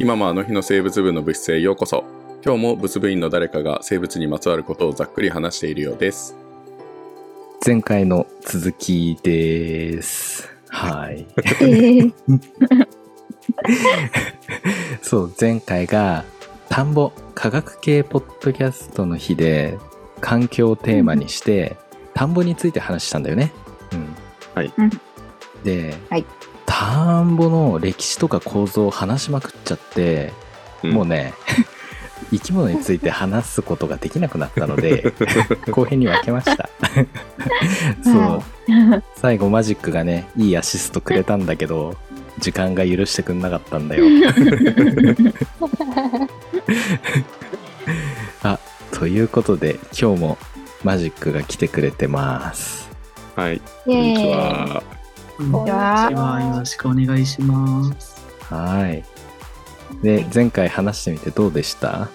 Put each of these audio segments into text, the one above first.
今もあの日の生物部の部室へようこそ今日も物部員の誰かが生物にまつわることをざっくり話しているようです前回の続きです。はい。えー、そう、前回が田んぼ科学系ポッドキャストの日で環境をテーマにして、田んぼについて話したんだよね。うん。はいうんで、はい田んぼの歴史とか構造を話しまくっちゃって、うん。もうね、生き物について話すことができなくなったので、後編に分けました。そう。最後マジックがねいいアシストくれたんだけど時間が許してくんなかったんだよ。あということで今日もマジックが来てくれてます。はい。イ。こんにちはこんにちこんにちはは。よろしくお願いします。はいで前回話してみてどうでした？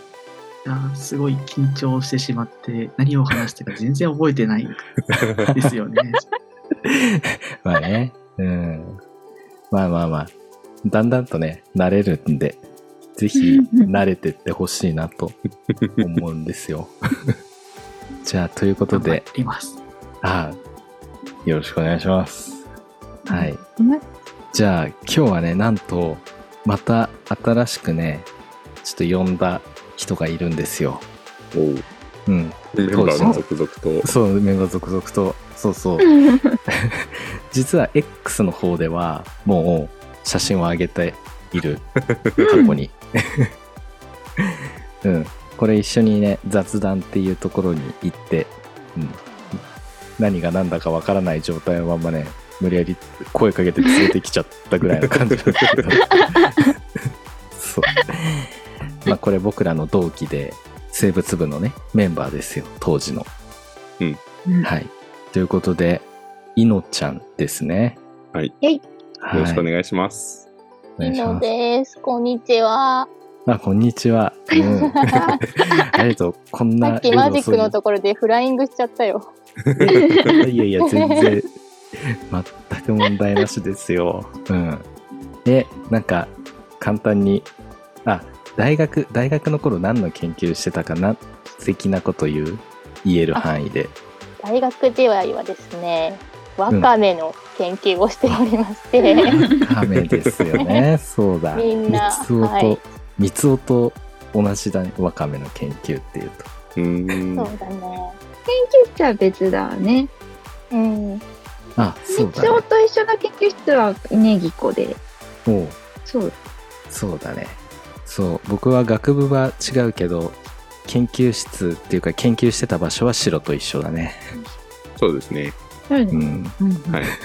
いやーすごい緊張してしまって、何を話したか全然覚えてないですよね。まあねうんまあまあまあだんだんとね慣れるんでぜひ 慣れてってほしいなと思うんですよ じゃあということ頑張でります。あよろしくお願いします。はい。うんじゃあ、今日はね、なんと、また新しくね、ちょっと呼んだ人がいるんですよ。おううん。メンバーが続々とそう、メンバー続々と。そうそう。実は X の方では、もう写真を上げている。過去に。うん。これ一緒にね、雑談っていうところに行って、うん。何が何だかわからない状態のままね、無理やり声かけて連れてきちゃったぐらいの感じなんですけど。そう。まあこれ僕らの同期で、生物部のね、メンバーですよ、当時の。うんはい。ということで、いのちゃんですね。はいはい。よろしくお願いします、お願いします。です。こんにちは。あ、こんにちは。うん。さ ありがとう。こんなっきマジックのとところでフライングしちゃったよ。いやいや、全然、全く問題なしですよ。うん。で、なんか、簡単に、あ、大学、大学の頃何の研究してたかな？的なこと言う？言える範囲で。大学時代はですね、ワカメの研究をしておりまして、カメですよね。そうだ。みんな三つおと、はい三つおと同じだね。ワカメの研究っていうと。うーんそうだね。研究室は別だね。うん。あ、そうだね。と一緒の研究室はネギコで。おうそう。そうだね。そう、僕は学部は違うけど、研究室っていうか研究してた場所は白と一緒だね。そうですねそうん。うんはい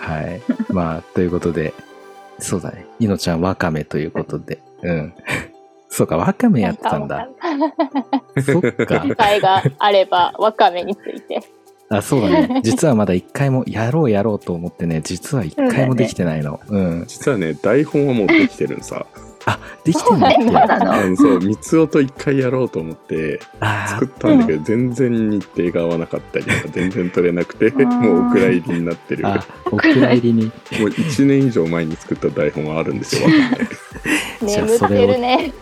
はい。まあ、ということで、そうだね。いのちゃんワカメということで。うん。そうか、ワカメやってたんだ。そっか機。会があればワカメについて。あ、そうだね。実はまだ一回もやろうやろうと思ってね、実は一回もできてないの。うん。実はね台本はもうできてるんさあ、できてんだっけ？そうなのそう三つ音一回やろうと思ってあ作ったんだけど全然日程が合わなかったりとか 全然取れなくてーもうお蔵入りになってるお蔵入りに。1年以上前に作った台本はあるんですよ じゃあ眠ってるね。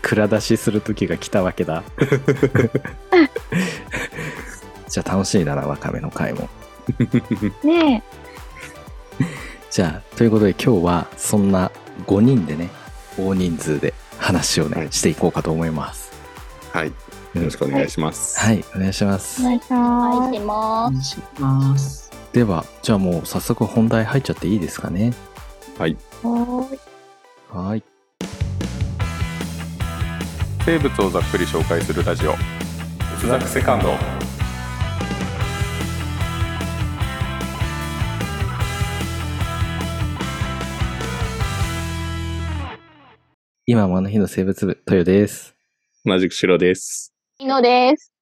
蔵出しする時が来たわけだじゃあ楽しみだなわかめの回も。ねじゃあということで今日はそんな5人でね大人数で話をね、はいしていこうかと思います。はい。よろしくお願いします、はいお願いします、え。お願いしまいしおま願いします。ではじゃあもう早速本題入っちゃっていいですかね。はい。す。はーい。はい生物をざっくり紹介するラジオ。哲学セカンド今もあの日の生物部豊です同じく白ですす。いのです。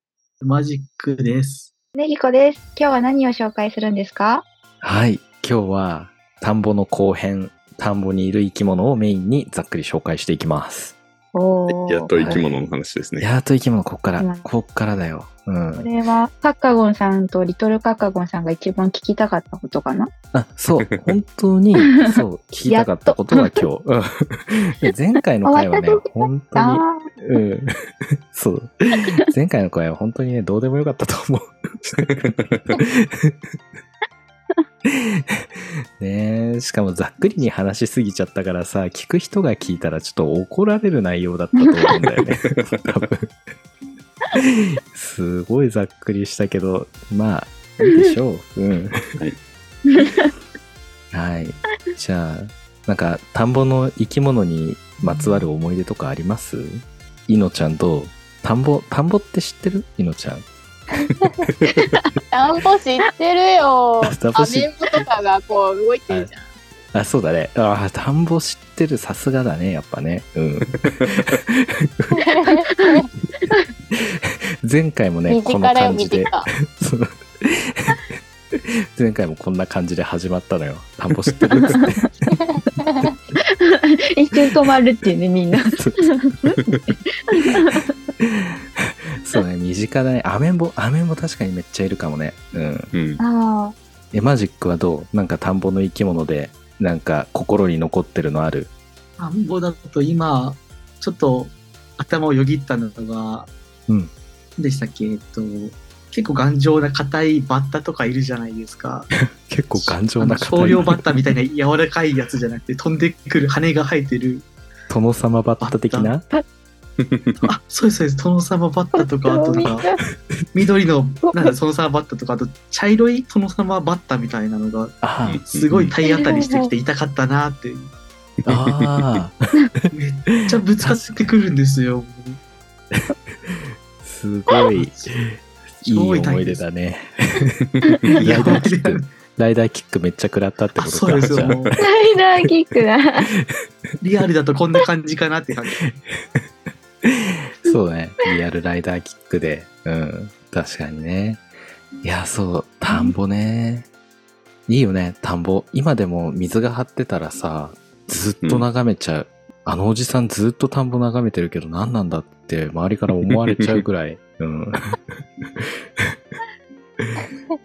マジックです。ネギコです。今日は何を紹介するんですか？はい今日は田んぼの後編田んぼにいる生き物をメインにざっくり紹介していきますおーやっと生き物の話ですね。やっと生き物、こっからうん、こっからだよ。うんこ。れは、カッカゴンさんとリトルカッカゴンさんが一番聞きたかったことかな？あ、そう、本当に、そう、聞きたかったことは今日。前回の回はね本当に、あうん。そう。前回の回は本当にね、どうでもよかったと思う。ねえ、しかもざっくりに話しすぎちゃったからさ、聞く人が聞いたらちょっと怒られる内容だったと思うんだよね。多分。すごいざっくりしたけど、まあ、いいでしょう。うん。はい。じゃあ、なんか、田んぼの生き物にまつわる思い出とかあります？いのちゃんどう？田んぼ、田んぼって知ってる？いのちゃん。田んぼ知ってるよ。田んぼ知っアメンボとかがこう動いてるじゃん。あ、そうだね。ああ、田んぼ知ってる。さすがだね、やっぱね。うん。前回もね、身この感じで、前回もこんな感じで始まったのよ。田んぼ知ってる？っつって。一瞬止まるっていうね、みんな。そうね、身近だね。アメンボ、アメンボ確かにめっちゃいるかもね。うん。うん。あえ、マジックはどう？なんか田んぼの生き物で、なんか心に残ってるのある？田んぼだと今、ちょっと頭をよぎったのが、うん。何でしたっけ？えっと、結構頑丈な硬いバッタとかいるじゃないですか。結構頑丈な方少量バッタみたいな柔らかいやつじゃなくて、飛んでくる羽が生えてる。殿様バッタ的な？あ、そうです、そうです。トノサマバッタとか、あとなんか、緑の、なんだ、トノサマバッタとか、あと、茶色いトノサマバッタみたいなのが、すごい体当たりしてきて痛かったなって、あー、めっちゃぶつかってくるんですよ。すごい、いい思い出だね。ライダーキック、ライダーキックめっちゃ食らったってあ、ことか。そうですよ。ライダーキックだ。リアルだとこんな感じかなって感じ。そうね。リアルライダーキックで。うん。確かにね。いや、そう、田んぼね。いいよね、田んぼ。今でも水が張ってたらさ、ずっと眺めちゃう。あのおじさんずっと田んぼ眺めてるけど何なんだって周りから思われちゃうぐらい。うん。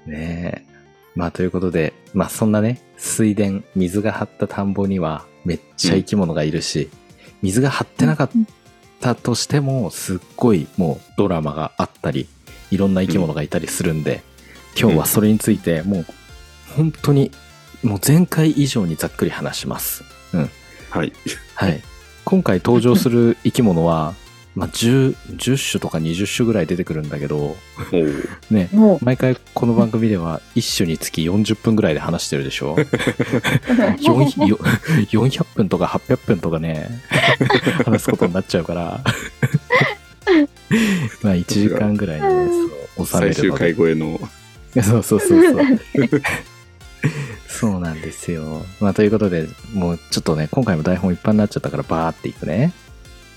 ねえ。まあということで、まあそんなね、水田、水が張った田んぼにはめっちゃ生き物がいるし、水が張ってなかったとしても、すっごいもうドラマがあったり、いろんな生き物がいたりするんで、今日はそれについてもう本当にもう前回以上にざっくり話します。はい。はい。今回登場する生き物は、まあ、10、10種とか20種ぐらい出てくるんだけど、ね、も毎回この番組では1種につき40分ぐらいで話してるでしょ？う。4よ400分とか800分とかね、話すことになっちゃうから、まあ1時間ぐらいで、ね、収め最終るので回。超えの。そうそうそうそう。そうなんですよ。まあということで、もうちょっとね、今回も台本いっぱいになっちゃったからバーっていくね。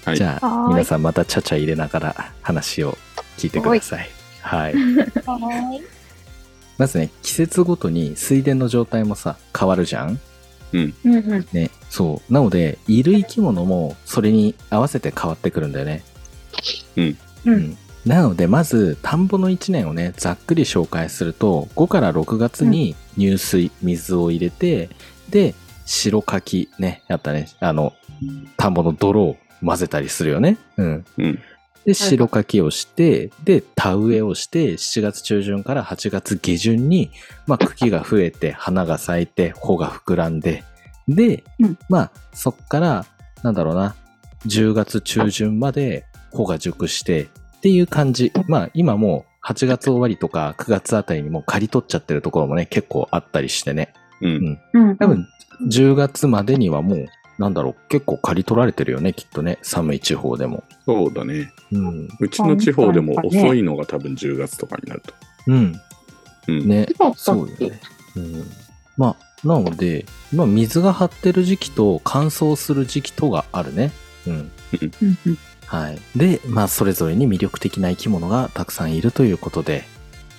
はい。じゃあ、皆さんまたちゃちゃ入れながら話を聞いてください。はい。はいまずね、季節ごとに水田の状態もさ、変わるじゃん？うん。ね。そう。なので、いる生き物もそれに合わせて変わってくるんだよね。うん。うんなので、まず、田んぼの1年をね、ざっくり紹介すると、5から6月に入水、水を入れて、で、白柿ね、やったね、あの、田んぼの泥を混ぜたりするよね。うん。うん。で、白柿をして、で、田植えをして、7月中旬から8月下旬に、まあ、茎が増えて、花が咲いて、穂が膨らんで、で、うんまあ、そっから、なんだろうな、10月中旬まで穂が熟して、っていう感じ。まあ、今もう8月終わりとか9月あたりにもう刈り取っちゃってるところもね、結構あったりしてね。うん。うん。多分、10月までにはもう、なんだろう、結構刈り取られてるよね、きっとね。寒い地方でも。そうだね。うん。うちの地方でも遅いのが多分10月とかになると。うん。うん。ね。そうだそうよね。うん。まあ、なので、まあ、水が張ってる時期と乾燥する時期とがあるね。うん。うんうんはい。で、まあ、それぞれに魅力的な生き物がたくさんいるということで、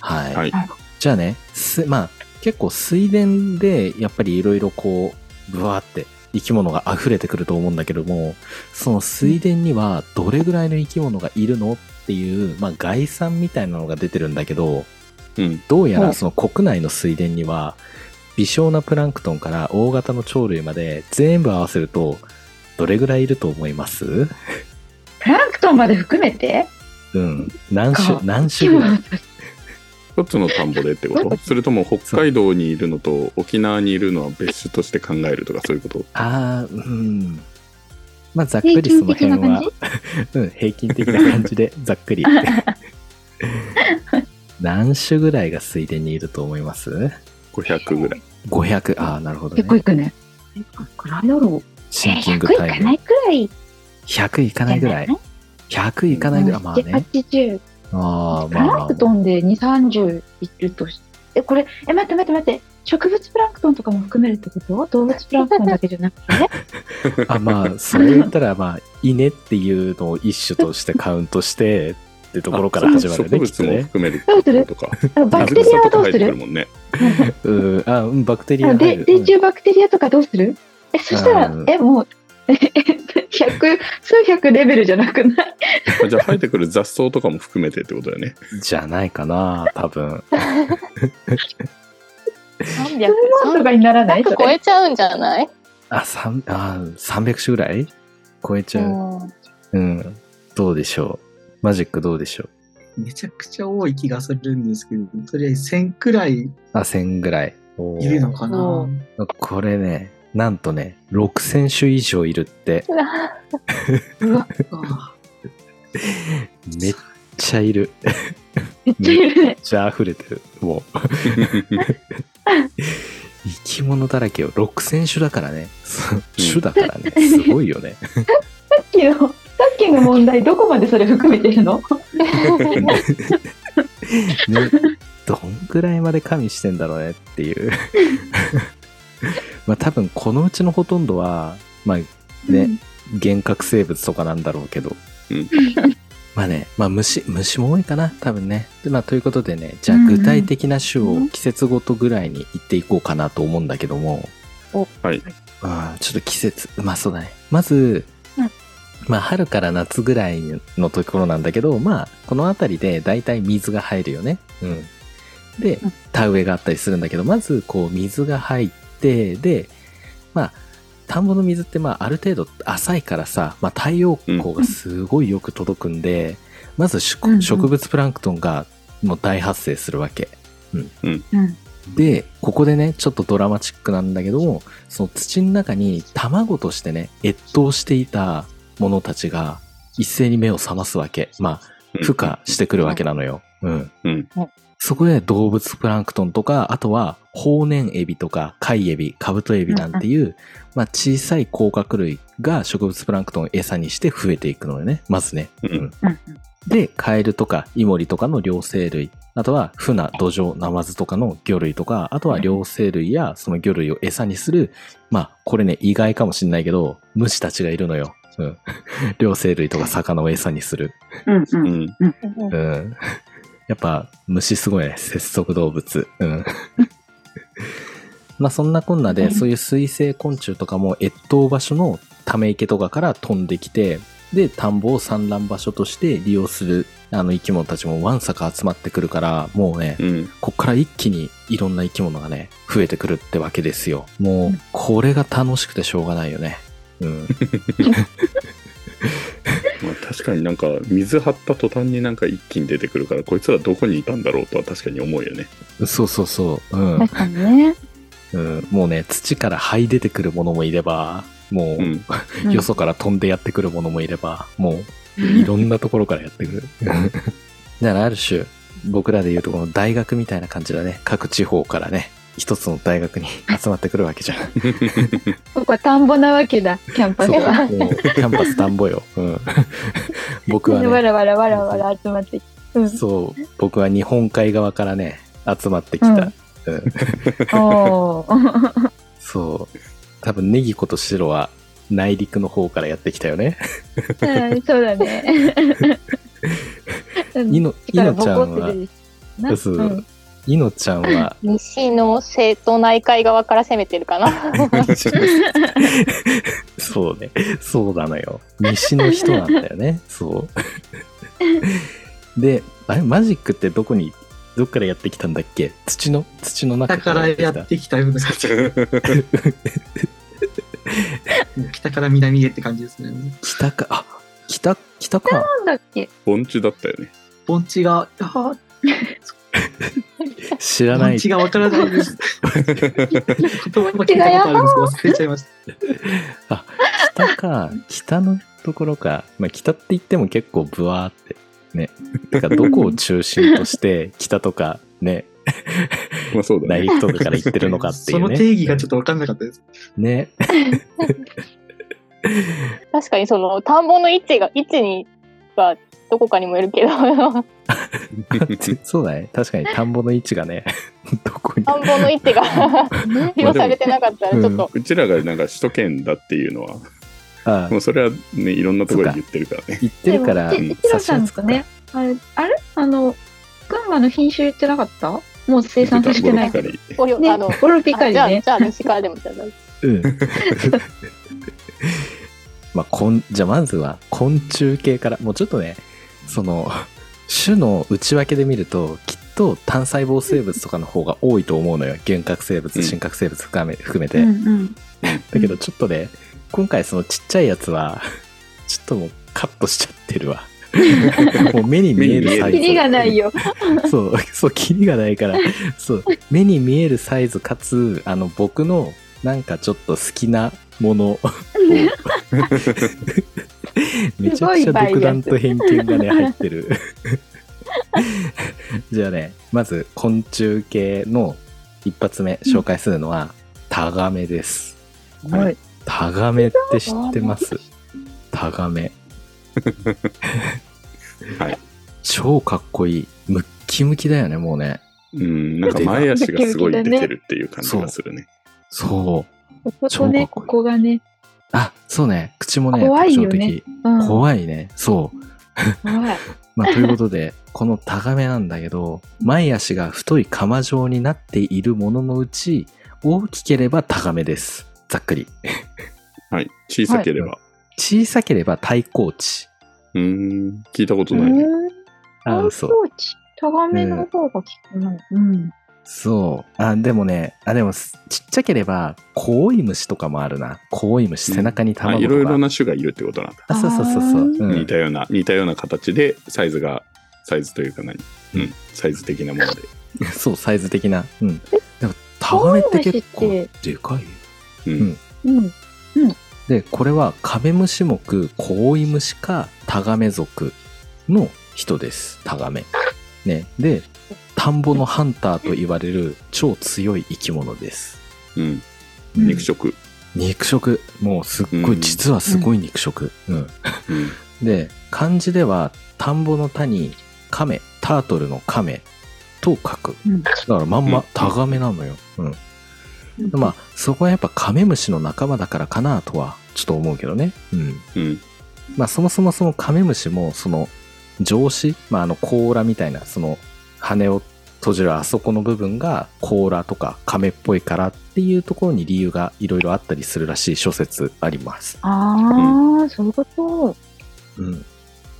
はい。はい。じゃあね、すまあ、結構水田で、やっぱりいろいろこう、ブワーって生き物が溢れてくると思うんだけども、その水田にはどれぐらいの生き物がいるのっていう、まあ概算みたいなのが出てるんだけど、うん。どうやうん。らその国内の水田には、微小なプランクトンから大型の鳥類まで全部合わせると、どれぐらいいると思います？プランクトンまで含めて？うん。何種か、何種ぐらい？一つの田んぼでってこと？それとも北海道にいるのと沖縄にいるのは別種として考えるとかそういうこと？ああ、うん。まあ、ざっくりその辺は、うん、平均的な感じで、ざっくり。何種ぐらいが水田にいると思います ?500 ぐらい。?500。ああ、なるほどね結。構いくね。え、どっくらいだろう。シンキング100タイムいかない。くらい100いかないぐらい。100いかないぐらい。まあね。80。ああ、プラまあンクトンで2、30いるとしえ、これ、え、待って待って待って。植物プランクトンとかも含めるってこと？動物プランクトンだけじゃなくて あ、まあ、それ言ったら、まあ、稲っていうのを一種としてカウントして、ってところから始まるよね、きっとね。含めるとか。バクテリアはどうする？ね。うん、あ、うんバクテリア。で水中バクテリアとかどうする？え、そしたらうん、え、もう、え百、数百レベルじゃなくない？あ じゃあ生えてくる雑草とかも含めてってことだよね。うんじゃないかな、多分。300とかにならない？100超えちゃうんじゃない？あ、三あ300種ぐらい？超えちゃう。うんうん。どうでしょう。マジックどうでしょう？めちゃくちゃ多い気がするんですけど、とりあえず1000くらいあ、1000ぐらい。いるのかなうこれね、なんとね、6000種以上いるって、うわ、あめっちゃいる。めっちゃいるねめっ。ちゃ溢れてる。もう。生き物だらけよ。6000種だからね。そ う種だからね。すごいよね。さっきの、さっきの問題、どこまでそれ含めてるの？ね、どんぐらいまで加味してんだろうねっていう。まあ多分このうちのほとんどは、まあね、幻覚生物とかなんだろうけど。うん まあね、まあ虫、虫も多いかな、多分ね。でまあということでね、じゃあ具体的な種を季節ごとぐらいに言っていこうかなと思うんだけども。はい。あちょっと季節、まあそうだね。まず、うんまあ春から夏ぐらいのところなんだけど、まあこの辺りで大体水が入るよね。うん。でうん、田植えがあったりするんだけど、まずこう水が入って、で、まあ、田んぼの水ってまあある程度浅いからさ、まあ太陽光がすごいよく届くんで、まずしうんうん植物プランクトンがもう大発生するわけ。うん。で、ここでね、ちょっとドラマチックなんだけども、その土の中に卵としてね、越冬していた者たちが一斉に目を覚ますわけ。まあ、孵化してくるわけなのよ。うん。うんそこで動物プランクトンとか、あとは、ホウネンエビとか、カイエビ、カブトエビなんていう、まあ、小さい甲殻類が植物プランクトンを餌にして増えていくのよね。まずね。うんうん。で、カエルとかイモリとかの両生類、あとはフナ、ドジョウ、ナマズとかの魚類とか、あとは両生類やその魚類を餌にする、まあ、これね、意外かもしんないけど、虫たちがいるのよ。うん。両生類とか魚を餌にする。うん。う。うんん。うん。やっぱ、虫すごいね、節足動物。うん。まあそんなこんなで、そういう水生昆虫とかも越冬場所のため池とかから飛んできて、で、田んぼを産卵場所として利用する、あの生き物たちもわんさか集まってくるから、もうね、うん。こっから一気にいろんな生き物がね、増えてくるってわけですよ。もう、これが楽しくてしょうがないよね。うん。まあ、確かになんか水張った途端になんか一気に出てくるからこいつらどこにいたんだろうとは確かに思うよね。そうそうそう。うん。確かにね。うん、もうね、土から這い出てくるものもいれば、もう、うん。うんよそから飛んでやってくるものもいれば、もう、いろんなところからやってくる。だからある種、僕らで言うとこの大学みたいな感じだね。各地方からね、一つの大学に集まってくるわけじゃん。ここは田んぼなわけだ、キャンパスそう、は。もう、キャンパス田んぼよ。うん。僕はね、わらわらわらわら集まってきて。うん。そう、僕は日本海側からね、集まってきた。うんそう。多分、ネギコとシロは内陸の方からやってきたよね。はいそうだね。うんいの、い力のちゃんはそううんいのちゃんは、西の瀬戸内海側から攻めてるかな。そうね。そうなのよ。西の人なんだよね。そう。で、あれ、マジックってどこに、どっからやってきたんだっけ？土の、土の中北からやきってきたよ 北から南へって感じですね。北か、あ、北、北か。なんだっけ？盆地だったよね。盆地が、あ 知らない。がわからないです。言葉聞いたことあるんですけど忘れちゃいました。北か、北のところか。まあ、北って言っても結構ブワーって。ね。だからどこを中心として、北とか、ね、まあそうだね。内陸とかから行ってるのかっていね。そうの定義がちょっとわかんなかったです。ね。確かにその田んぼの位置が位置にはどこかにもよるけど。そうだね。確かに田んぼの位置がね、どこに。田んぼの位置が ね表されてなかったらちょっと、うちらがなんか首都圏だっていうのは、あもうそれはね、いろんなところで言ってるからね。言ってるから、でもい一郎さんとね、あれ、あれ？あの、群馬の品種言ってなかった？もう生産させてない。けど。ボロピカリ。およね。あの、ボロピカあじゃあリね。じゃあ西からでもじゃあ。うん。まあ、こん、じゃあまずは昆虫系から、もうちょっとね、その、種の内訳で見ると、きっと単細胞生物とかの方が多いと思うのよ。原核生物、うん真核生物含め含めて。うんうん。だけどちょっとね、今回そのちっちゃいやつは、ちょっともうカットしちゃってるわ。もう目に見えるサイズ。キリがないよ。そう、そう、キリがないから、そう、目に見えるサイズかつ、あの、僕の、なんかちょっと好きなものを、めちゃくちゃ独断と偏見がね、入ってる。じゃあね、まず、昆虫系の一発目紹介するのは、タガメです。はい。タガメって知ってます？タガメ。はい。超かっこいい。ムッキムキだよね、もうね。うん、なんか前足がすごい出てるっていう感じがするね。そう。こことね、こ超かっこいいこがね、あ、そうね。口もね、怖いよね特徴的。うん、怖いね。そう。怖い。まあ、ということで、このタガメなんだけど、前足が太い釜状になっているもののうち、大きければタガメです。ざっくり。はい。小さければ。小さければ対抗値。うーん、聞いたことうないね。ん。あ、あ、そ。そうう。タガメの方が効くな。うん。そう。あ、でもね、あ、でも、ちっちゃければ、コウイムシとかもあるな。コウイムシ、背中にあ卵とか。いろいろな種がいるってことなんだ。あ、そうそうそうそう。うん似たような、似たような形で、サイズが、サイズというか何？うん、サイズ的なもので。そう、サイズ的な。うん。でも、タガメって結構でかい。うん。うん。で、これはカメムシ目、コウイムシかタガメ属の人です。タガメ。ね。で、田んぼのハンターと言われる超強い生き物です。うん。うん肉食。肉食。もうすっごい、うん実はすごい肉食。うん。うん。で、漢字では田んぼの田に亀、タートルの亀と書く。うん。だからまんうんまタガメなのよ。うん。まあ、そこはやっぱカメムシの仲間だからかなとはちょっと思うけどね。うん。うん。まあ、そもそもそのカメムシも、その、上肢、まあ、あの、甲羅みたいな、その、羽を閉じるあそこの部分が甲羅とか亀っぽいからっていうところに理由がいろいろあったりするらしい諸説あります。ああ、そういうこと。うん。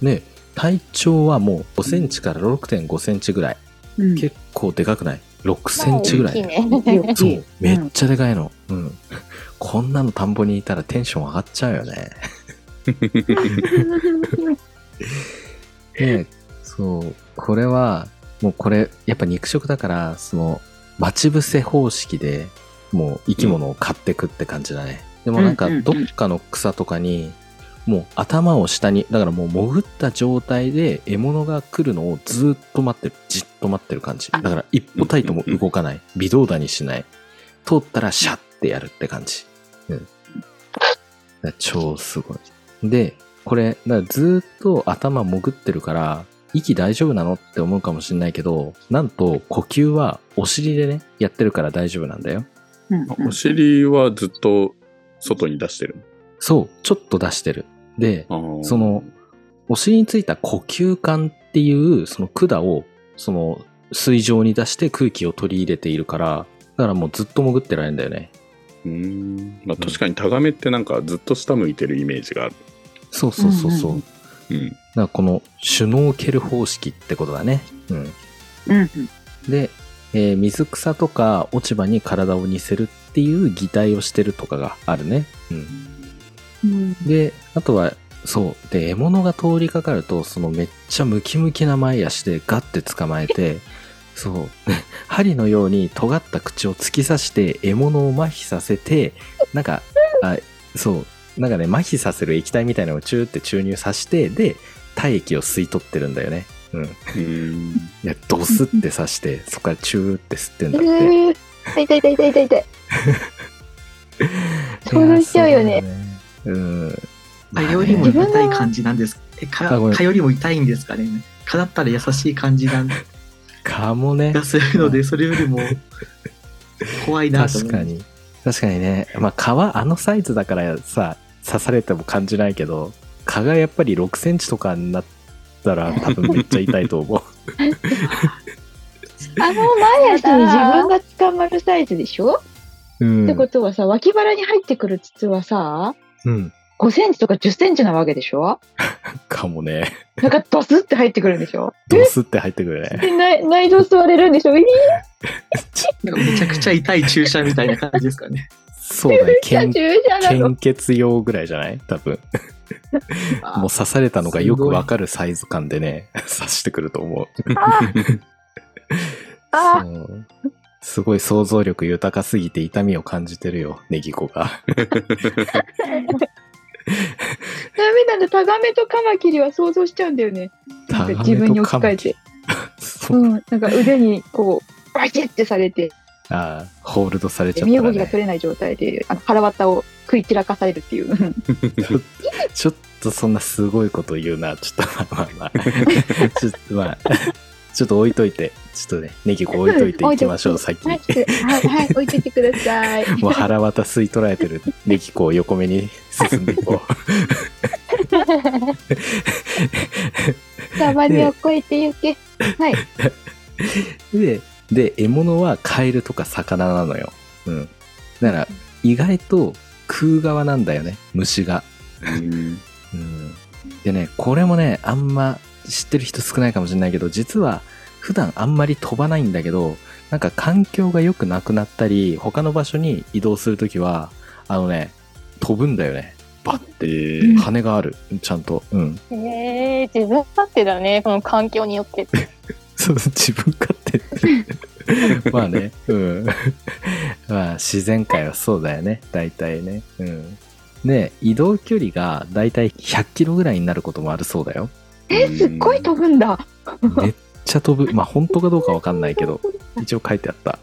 で、体長はもう5センチから6.5センチぐらい。うん。結構でかくない ?6 センチぐらい。大きいね。そう、めっちゃでかいの。うん。こんなの田んぼにいたらテンション上がっちゃうよね。で、そう、これは、もうこれ、やっぱ肉食だから、その、待ち伏せ方式で、もう生き物を買ってくって感じだね。でもなんか、どっかの草とかに、もう頭を下に、だからもう潜った状態で獲物が来るのをずーっと待ってる。じっと待ってる感じ。だから一歩たりとも動かない。微動だにしない。通ったらシャッてやるって感じ。うん。超すごい。で、これ、だからずーっと頭潜ってるから、息大丈夫なのって思うかもしれないけど、なんと呼吸はお尻でね、やってるから大丈夫なんだよ。うんお尻はずっと外に出してるそう、ちょっと出してる。で、その、お尻についた呼吸管っていう、その管を、その、水上に出して空気を取り入れているから、だからもうずっと潜ってられるんだよね。うーん。まあ確かにタガメってなんかずっと下向いてるイメージがある。そうそうそうそう。うんうんうん。だからこのシュノーケル方式ってことだね。うん。うんうん。で、えー水草とか落ち葉に体を似せるっていう擬態をしてるとかがあるね。うん。うんで、あとは、そう。で、獲物が通りかかると、そのめっちゃムキムキな前足でガッて捕まえて、そう。針のように尖った口を突き刺して獲物を麻痺させて、なんか、あ、そう。なんかね、麻痺させる液体みたいなのをチューって注入させて、で、体液を吸い取ってるんだよね。うん。い。や、ドスって刺して、そこからチューって吸ってんだって。えー、痛い痛い痛い痛い痛い。想像しちゃうよね。うだねうん。あよりも痛い感じなんですえかあごめんかよりも痛いんですかね？かだったら優しい感じなんかもね。がするのでそれよりも怖いなと思う確かに。確かにね。まあ、蚊あのサイズだからさ、刺されても感じないけど、蚊がやっぱり6センチとかになったら 多分めっちゃ痛いと思う。あの前足に自分が捕まるサイズでしょ、うん。ってことはさ、脇腹に入ってくる筒はさ、うん。5センチとか10センチなわけでしょ？かもね。なんかドスって入ってくるんでしょ？ドスって入ってくるね。で内内臓吸われるんでしょ？えめちゃくちゃ痛い注射みたいな感じですかねそうだね。献血用ぐらいじゃない？多分。あもう刺されたのがよくわかるサイズ感でね、刺してくると思う。あすごい想像力豊かすぎて痛みを感じてるよ、ネギ子が。ダメなんだ、タガメとカマキリは想像しちゃうんだよね。なんか自分に置き換えて。そううん、なんか腕にこう、バチッてされて、ああ、ホールドされちゃったね。動きが取れない状態で、あの腹渡を食い散らかされるっていう。う んちょっとそんなすごいこと言うな。ちょっとまあまあまあ。ちょっとまあ、ちょっと置いといて。ちょっとね、ネギ子置いといていきましょう、先はい、に。はい、はい、置いといてください。もう腹渡吸い取られてるネギ子を横目に進んでいこたまにを越えてゆけ。はい。う。で、で、獲物はカエルとか魚なのよ。うん。だから、意外と食う側なんだよね、虫が。うんうん。でね、これもね、あんま知ってる人少ないかもしれないけど、実は普段あんまり飛ばないんだけど、なんか環境が良くなくなったり、他の場所に移動するときは、あのね、飛ぶんだよね。バッえて。ー羽がある。ちゃんと。うん。えー、自分勝手だね、この環境によって。そう、自分勝手って。まあね。うん。まあ、自然界はそうだよね。大体ね。うん。で、移動距離が大体100キロぐらいになることもあるそうだよ。え、すっごい飛ぶんだ。めっちゃ飛ぶ。まあ本当かどうかわかんないけど、一応書いてあった。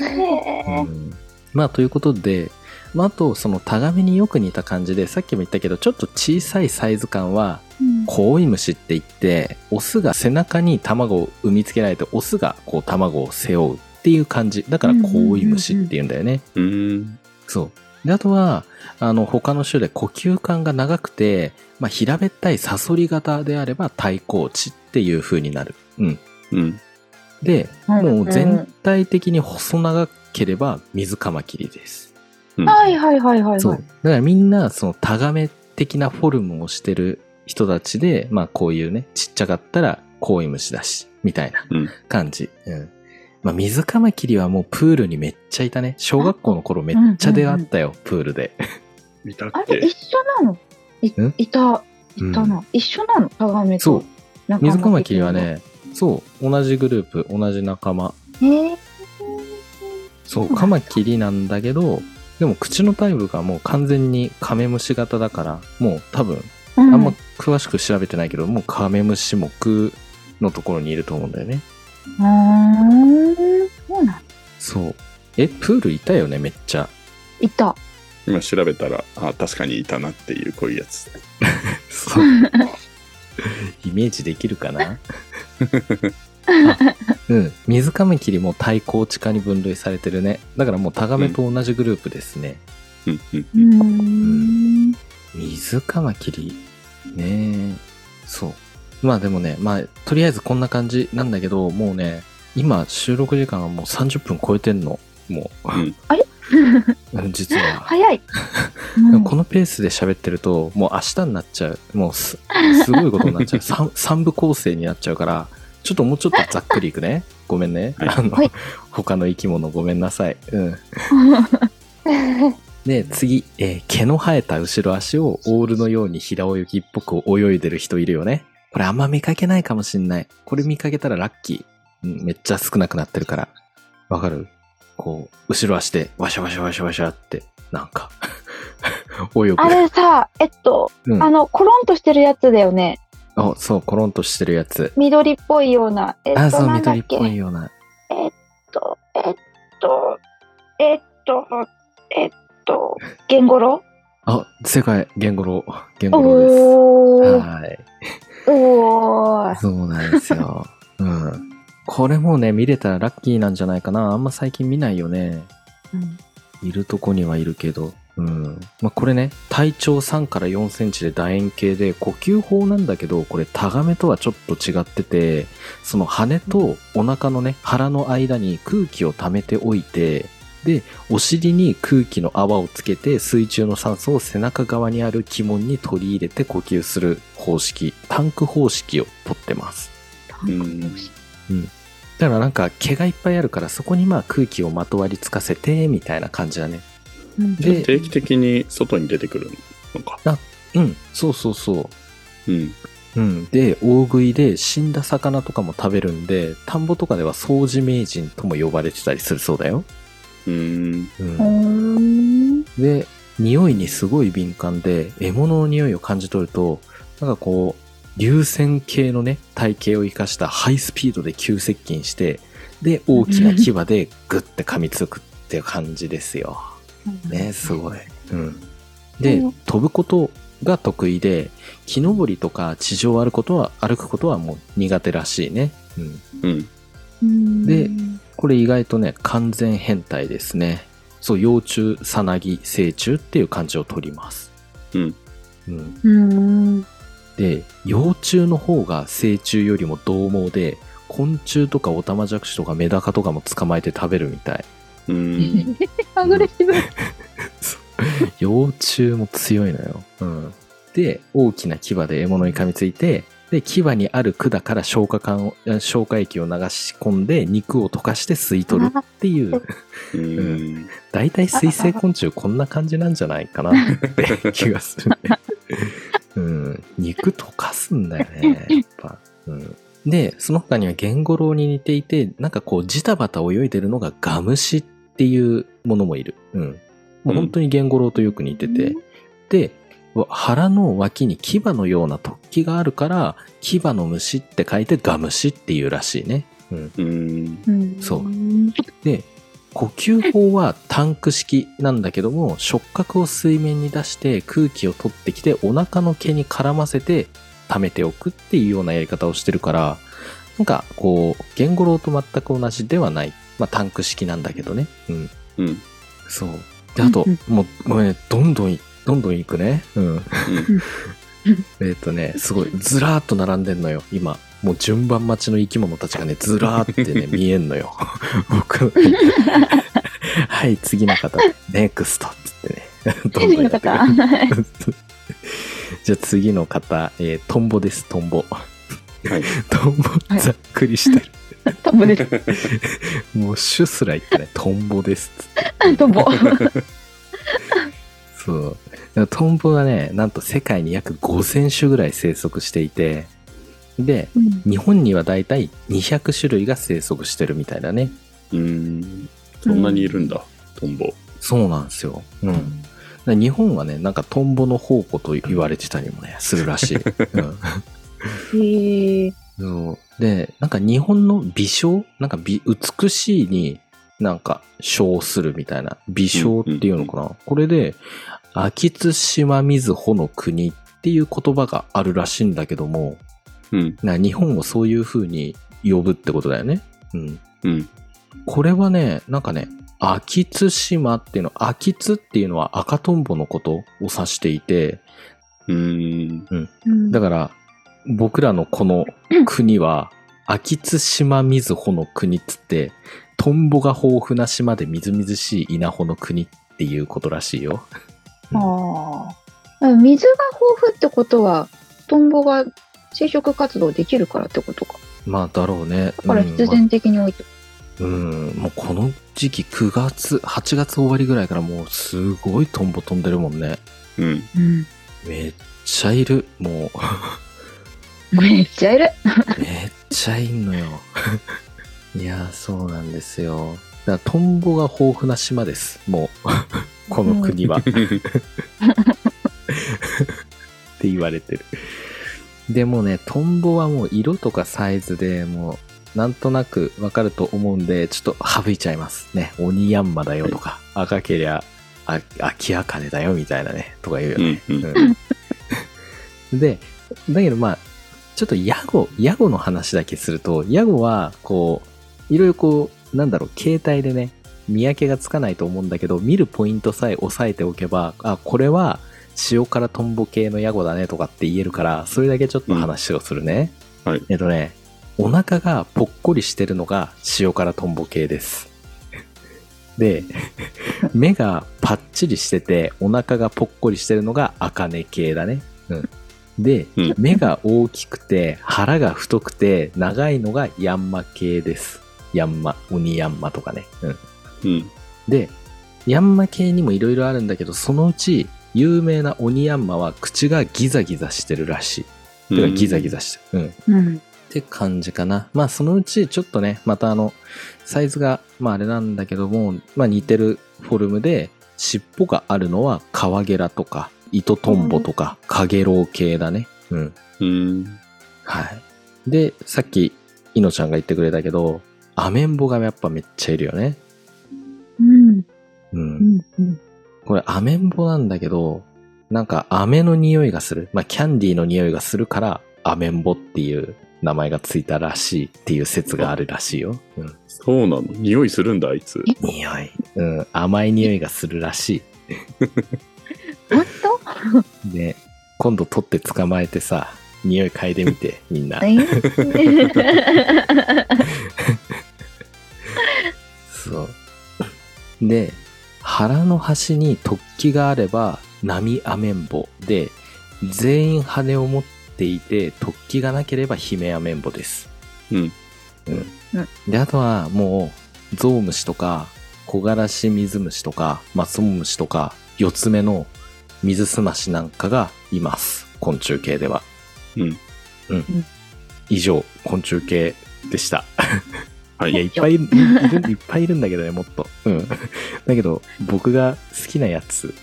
うんまあということで、まああとそのタガメによく似た感じで、さっきも言ったけど、ちょっと小さいサイズ感は、コウイムシって言って、オスが背中に卵を産みつけられて、オスがこう卵を背負うっていう感じ。だからコウイムシって言うんだよね。うんそう。で、あとは、あの、他の種で呼吸管が長くて、まあ、平べったいサソリ型であれば対抗値っていう風になる。うん。うんで、うんもう全体的に細長ければ水カマキリです。うんはいはいはいはいそう。はい。だからみんな、そのタガメ的なフォルムをしてる人たちで、まあこういうね、ちっちゃかったらコウイムシだし、みたいなうん感じ。うん。まあ水カマキリはもうプールにめっちゃいたね。小学校の頃めっちゃ出会ったよ、プールで。見たっあれ、け一緒なのいん？いた、いたな。一緒なの？タガメと。そう。水カマキリはね、そう、同じグループ、同じ仲間。へえ。そう、カマキリなんだけど、でも口のタイプがもう完全にカメムシ型だから、もう多分、ああんま詳しく調べてないけど、もうカメムシ目のところにいると思うんだよね。うーん。そうなんそう。え、プールいたよね、めっちゃ。いた。今調べたらあ確かにいたなっていうこういうやつ そう。イメージできるかな？あ うん。水カマキリも対抗地下に分類されてるね。だからもうタガメと同じグループですね。うんうんうーん。水カマキリ。ねえ。そう。まあでもね、まあ、とりあえずこんな感じなんだけど、もうね、今収録時間はもう30分超えてんの。もう。うんうん実は。早い。このペースで喋ってると、もう明日になっちゃう。もうす、すごいことになっちゃう。三三部構成になっちゃうから、ちょっともうちょっとざっくりいくね。ごめんね。はいあの、はい他の生き物ごめんなさい。うん。で、次、えー毛の生えた後ろ足をオールのように平泳ぎっぽく泳いでる人いるよね。これあんま見かけないかもしんない。これ見かけたらラッキー。うん、めっちゃ少なくなってるから。わかる？こう、後ろ足でワシャワシャワシャワシャって、なんか、泳ぐ。あれさ、えっと、うんあの、コロンとしてるやつだよね。あ、そう、コロンとしてるやつ。緑っぽいような。えっと、あ、そう、緑っぽいような。えっと、えっと、えっと、えっと、ゲンゴロあ、正解、ゲンゴロウ。ゲンゴロウです。はい。おー。そうなんですよ。うん。これもね、見れたらラッキーなんじゃないかな。あんま最近見ないよね。いるとこにはいるけど。うん。まあ、これね、体長3から4センチで楕円形で呼吸法なんだけど、これタガメとはちょっと違ってて、その羽とお腹のね、腹の間に空気を溜めておいて、で、お尻に空気の泡をつけて水中の酸素を背中側にある気門に取り入れて呼吸する方式、タンク方式をとってます。うんだからなんか毛がいっぱいあるからそこにまあ空気をまとわりつかせてみたいな感じだね。で、定期的に外に出てくるのか。うん、そうそうそうん。う。うん。で、大食いで死んだ魚とかも食べるんで、田んぼとかでは掃除名人とも呼ばれてたりするそうだよ。うーん。う。うんん。で、匂いにすごい敏感で、獲物の匂いを感じ取ると、なんかこう、流線形のね、体型を生かしたハイスピードで急接近して、で、大きな牙でグッて噛みつくっていう感じですよ。ね、すごい。うん。でうん、飛ぶことが得意で、木登りとか地上を歩くことは、歩くことはもう苦手らしいね。うん。うん。うんでこれ意外とね、完全変態ですね。そう、幼虫、さなぎ、成虫っていう漢字を取ります。うん。うん。うん。で、幼虫の方が成虫よりも獰猛で、昆虫とかオタマジャクシとかメダカとかも捕まえて食べるみたい。うーん。アグレッシブ。幼虫も強いのよ。うん。で、大きな牙で獲物に噛みついて、で、牙にある管から消化管を、消化液を流し込んで肉を溶かして吸い取るっていう、うーん。大体水生昆虫こんな感じなんじゃないかなって 気がするね。うん。肉溶かすんだよね、やっぱ。うん。で、その他にはゲンゴロウに似ていて、なんかこうジタバタ泳いでるのがガムシっていうものもいる。うん。もう本当にゲンゴロウとよく似てて。で、わ腹の脇に牙のような突起があるから、牙の虫って書いてガムシっていうらしいね。うん。うーん。うんそうで、呼吸法はタンク式なんだけども、触覚を水面に出して空気を取ってきてお腹の毛に絡ませて溜めておくっていうようなやり方をしてるから、なんかこう、ゲンゴロウと全く同じではない。まあタンク式なんだけどね。うん。うん。そう。で、あとうん、もう、ごめんね、どんどんい、どんどんいくね。うん。うん。えっ、とね、すごい、ずらーっと並んでんのよ、今。もう順番待ちの生き物たちがね、ずらーってね、見えんのよ。僕のはい、次の方、ネクストっつってね。どんどんやってくるじゃあ次の方、えートンボです、トンボ。はい。トンボ、はいざっくりしてる。トンボです。もう、シュすら言ってない、トンボですっつって。トンボ。そう。だからトンボはね、なんと世界に約5000種ぐらい生息していて、で、日本にはだいたい200種類が生息してるみたいだね。うーん。そんなにいるんだ、トンボ。そうなんですよ。うん。だから日本はね、なんかトンボの宝庫と言われてたりもね、するらしい。うんへえ。そうで、なんか日本の美少なんか美、美しいになんか称するみたいな。美少っていうのかな、これで、秋津島瑞穂の国っていう言葉があるらしいんだけども、うん。日本をそういう風に呼ぶってことだよね。うん。うん。これはね、なんかね、秋津島っていうの、秋津っていうのは赤とんぼのことを指していて、うーん。だから、僕らのこの国は、秋津島みずほの国っつって、トンボが豊富な島でみずみずしい稲穂の国っていうことらしいよ。ああ。水が豊富ってことは、トンボが生殖活動できるからってことか。まあ、だろうね。だから必然的に多いと。うん、もうこの時期9月、8月終わりぐらいからもうすごいトンボ飛んでるもんね。うん。うん。めっちゃいる。もめっちゃいる。う、めっちゃいんのよ。いやー、そうなんですよ。だからトンボが豊富な島です。もう、この国は。って言われてる。でもね、トンボはもう色とかサイズでもう、なんとなくわかると思うんで、ちょっと省いちゃいます。ね、鬼ヤンマだよとか、赤けりゃ、あ、秋あかねだよみたいなね、とか言うよね。うんうんで、だけどまあ、ちょっとヤゴ、ヤゴの話だけすると、ヤゴは、こう、いろいろこう、なんだろう、携帯でね、見分けがつかないと思うんだけど、見るポイントさえ押さえておけば、あ、これは塩辛トンボ系のヤゴだねとかって言えるから、それだけちょっと話をするね。うんはいえっとね、お腹がぽっこりしてるのが塩辛トンボ系です。で、目がパッチリしてて、お腹がぽっこりしてるのが茜系だね。うん。で、うん目が大きくて、腹が太くて、長いのがヤンマ系です。ヤンマ、鬼ヤンマとかね。うん。うん。で、ヤンマ系にもいろいろあるんだけど、そのうち、有名な鬼ヤンマは口がギザギザしてるらしい。てかギザギザしてる。うん。うん。って感じかな。まあそのうちちょっとね、またあの、サイズが、まああれなんだけども、まあ似てるフォルムで、尻尾があるのはカワゲラとか、糸トンボとか、カゲロウ系だね。うん。うん。はい。で、さっき、イノちゃんが言ってくれたけど、アメンボがやっぱめっちゃいるよね。うん。う。うんん。うん。これアメンボなんだけど、なんか飴の匂いがする。まあキャンディーの匂いがするから、アメンボっていう名前がついたらしいっていう説があるらしいよ。うん。そうなの？匂いするんだ、あいつ。匂い。うん。甘い匂いがするらし 本い。で、今度取って捕まえてさ、匂い嗅いでみて、みんな当。そう。で、腹の端に突起があれば、波アメンボで、全員羽を持っていて、突起がなければヒメアメンボです。うん。うん。で、あとはもう、ゾウムシとか、コガラシミズムシとか、マツモムシとか、四つ目の水すましなんかがいます。昆虫系では。うん。うん。以上、昆虫系でした。はいや、いっぱいいる、いるいっぱいいるんだけどね、もっと。うん。だけど、僕が好きなやつ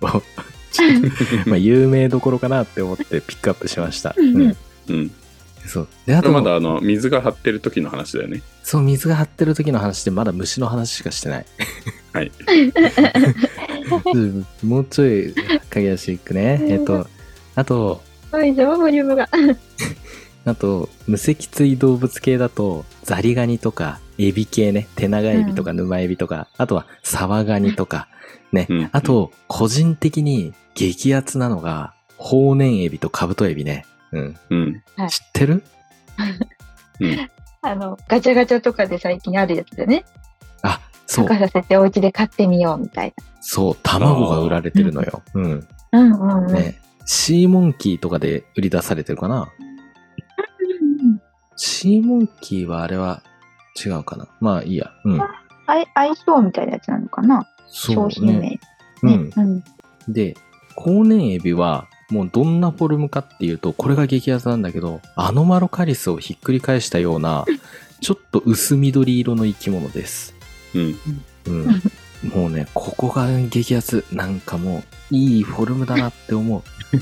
を、まあ、有名どころかなって思ってピックアップしました。うん。うん。そう。で、あと、まだあの、水が張ってる時の話だよね。そう、水が張ってる時の話でまだ虫の話しかしてない。はい。うんもうちょい駆け足いくね。えっと、あと、おい、じゃボリュームが。あと、無脊椎動物系だと、ザリガニとか、エビ系ね、手長エビとか沼エビとか、あとはサワガニとか、ね、うんあと、個人的に激アツなのが、ホウネンエビとカブトエビね。うん。うん。知ってる？うん。あの、ガチャガチャとかで最近あるやつでね。あ、そう孵、化させてお家で飼ってみようみたいそう、卵が売られてるのよ。うん。な。うんうんうん。ね。シーモンキーとかで売り出されてるかな？うんシーモンキーはあれは違うかな？まあいいや。うん。あい相性みたいなやつなのかな？そう商品ね。名。うん。うん。で、コウネンエビは、もうどんなフォルムかっていうと、これが激アツなんだけど、アノマロカリスをひっくり返したような、ちょっと薄緑色の生き物です。うん。うん。もうね、ここが激アツ。なんかもう、いいフォルムだなって思う。う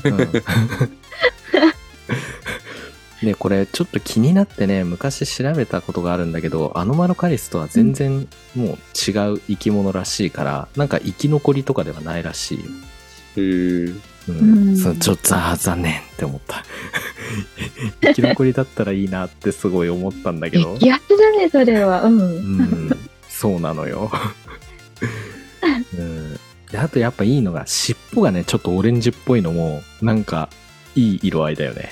ん、で、これちょっと気になってね、昔調べたことがあるんだけど、アノマロカリスとは全然もう違う生き物らしいから、なんか生き残りとかではないらしいよ。へーうん。うんそうちょっと残念って思った。生き残りだったらいいなってすごい思ったんだけど。激アツだね、それは。うん。うん、そうなのよ。うん、であとやっぱいいのが、尻尾がね、ちょっとオレンジっぽいのも、なんか、いい色合いだよね。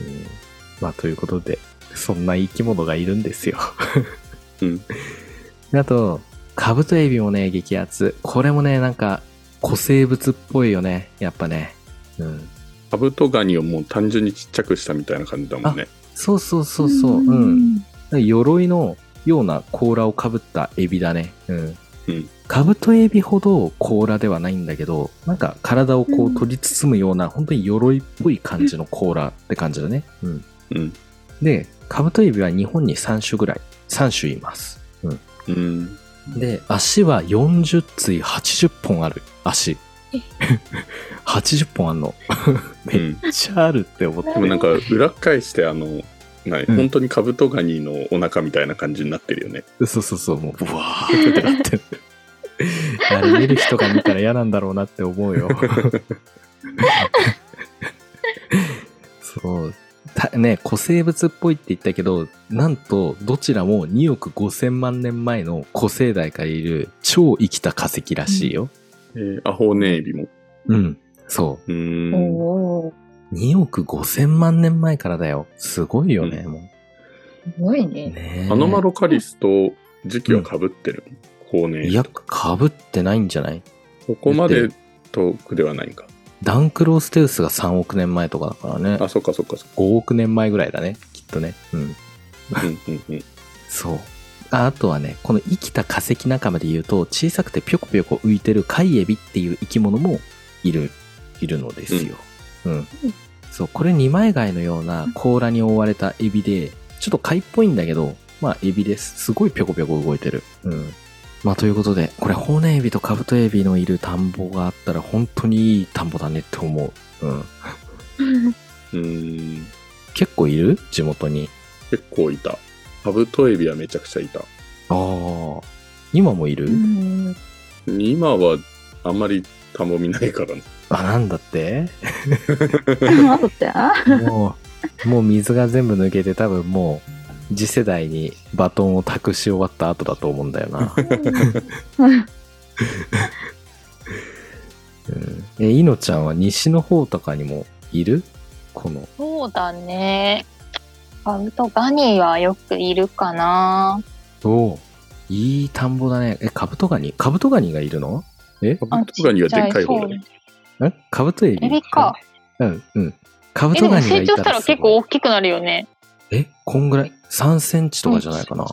まあ、ということで、そんな生き物がいるんですよ。うん。あと、カブトエビもね、激アツ。これもね、なんか、古生物っぽいよね。やっぱね。うん。カブトガニをもう単純にちっちゃくしたみたいな感じだもんね。そうそうそうそう。うん。鎧のような甲羅をかぶったエビだね。うん。うんカブトエビほど甲羅ではないんだけど、なんか体をこううん取り包むような、本当に鎧っぽい感じの甲羅って感じだね。うん。うん。で、カブトエビは日本に3種ぐらい、3種います。うん。で、足は40対80本ある。足え。80本あんの。めっちゃあるって思って。でもなんか裏返してあの、ない、うん本当にカブトガニのお腹みたいな感じになってるよね。そうそうそう、もう、ブワーって なってる。あれ見る人が見たら嫌なんだろうなって思うよ。そう。たね、古生物っぽいって言ったけど、なんと、どちらも2億5000万年前の古生代からいる超生きた化石らしいよ。えー、アホネエビも。うん。そうーん。おーう。2億5000万年前からだよ。すごいよね、もすごいうね。ね。ねアノマロカリスと時期は被ってる？の、ホーネエいや、ビとか。かぶってないんじゃない？そこまで遠くではないんか。ダンクローステウスが3億年前とかだからね。あ、そっかそっかそっか。5億年前ぐらいだね。きっとね。うん。うんうんうん。そう。ああとはね、この生きた化石仲間で言うと、小さくてぴょこぴょこ浮いてるカイエビっていう生き物もいる、いるのですよ。うん。そう、これ二枚貝のような甲羅に覆われたエビで、ちょっと貝っぽいんだけど、まあエビです。すごいぴょこぴょこ動いてる。うん。まあということで、これホーネエビとカブトエビのいる田んぼがあったら本当にいい田んぼだねって思う。うん。うーん。結構いる？地元に。結構いた。カブトエビはめちゃくちゃいた。ああ。今もいる、うん。今はあんまり田んぼ見ないからな。あ、なんだって？なんだってもう、もう水が全部抜けて多分もう次世代にバトンを託し終わった後だと思うんだよな。うん、え、いのちゃんは西の方とかにもいる？この。そうだね。カブトガニはよくいるかな。おいい田んぼだね。え、カブトガニ？カブトガニがいるの？え？カブトガニはでっかい方だちっね。んカブトエビエビか。うん、うん。カブトガニがい成長したら結構大きくなるよね。え、こんぐらい ?3 センチとかじゃないかな。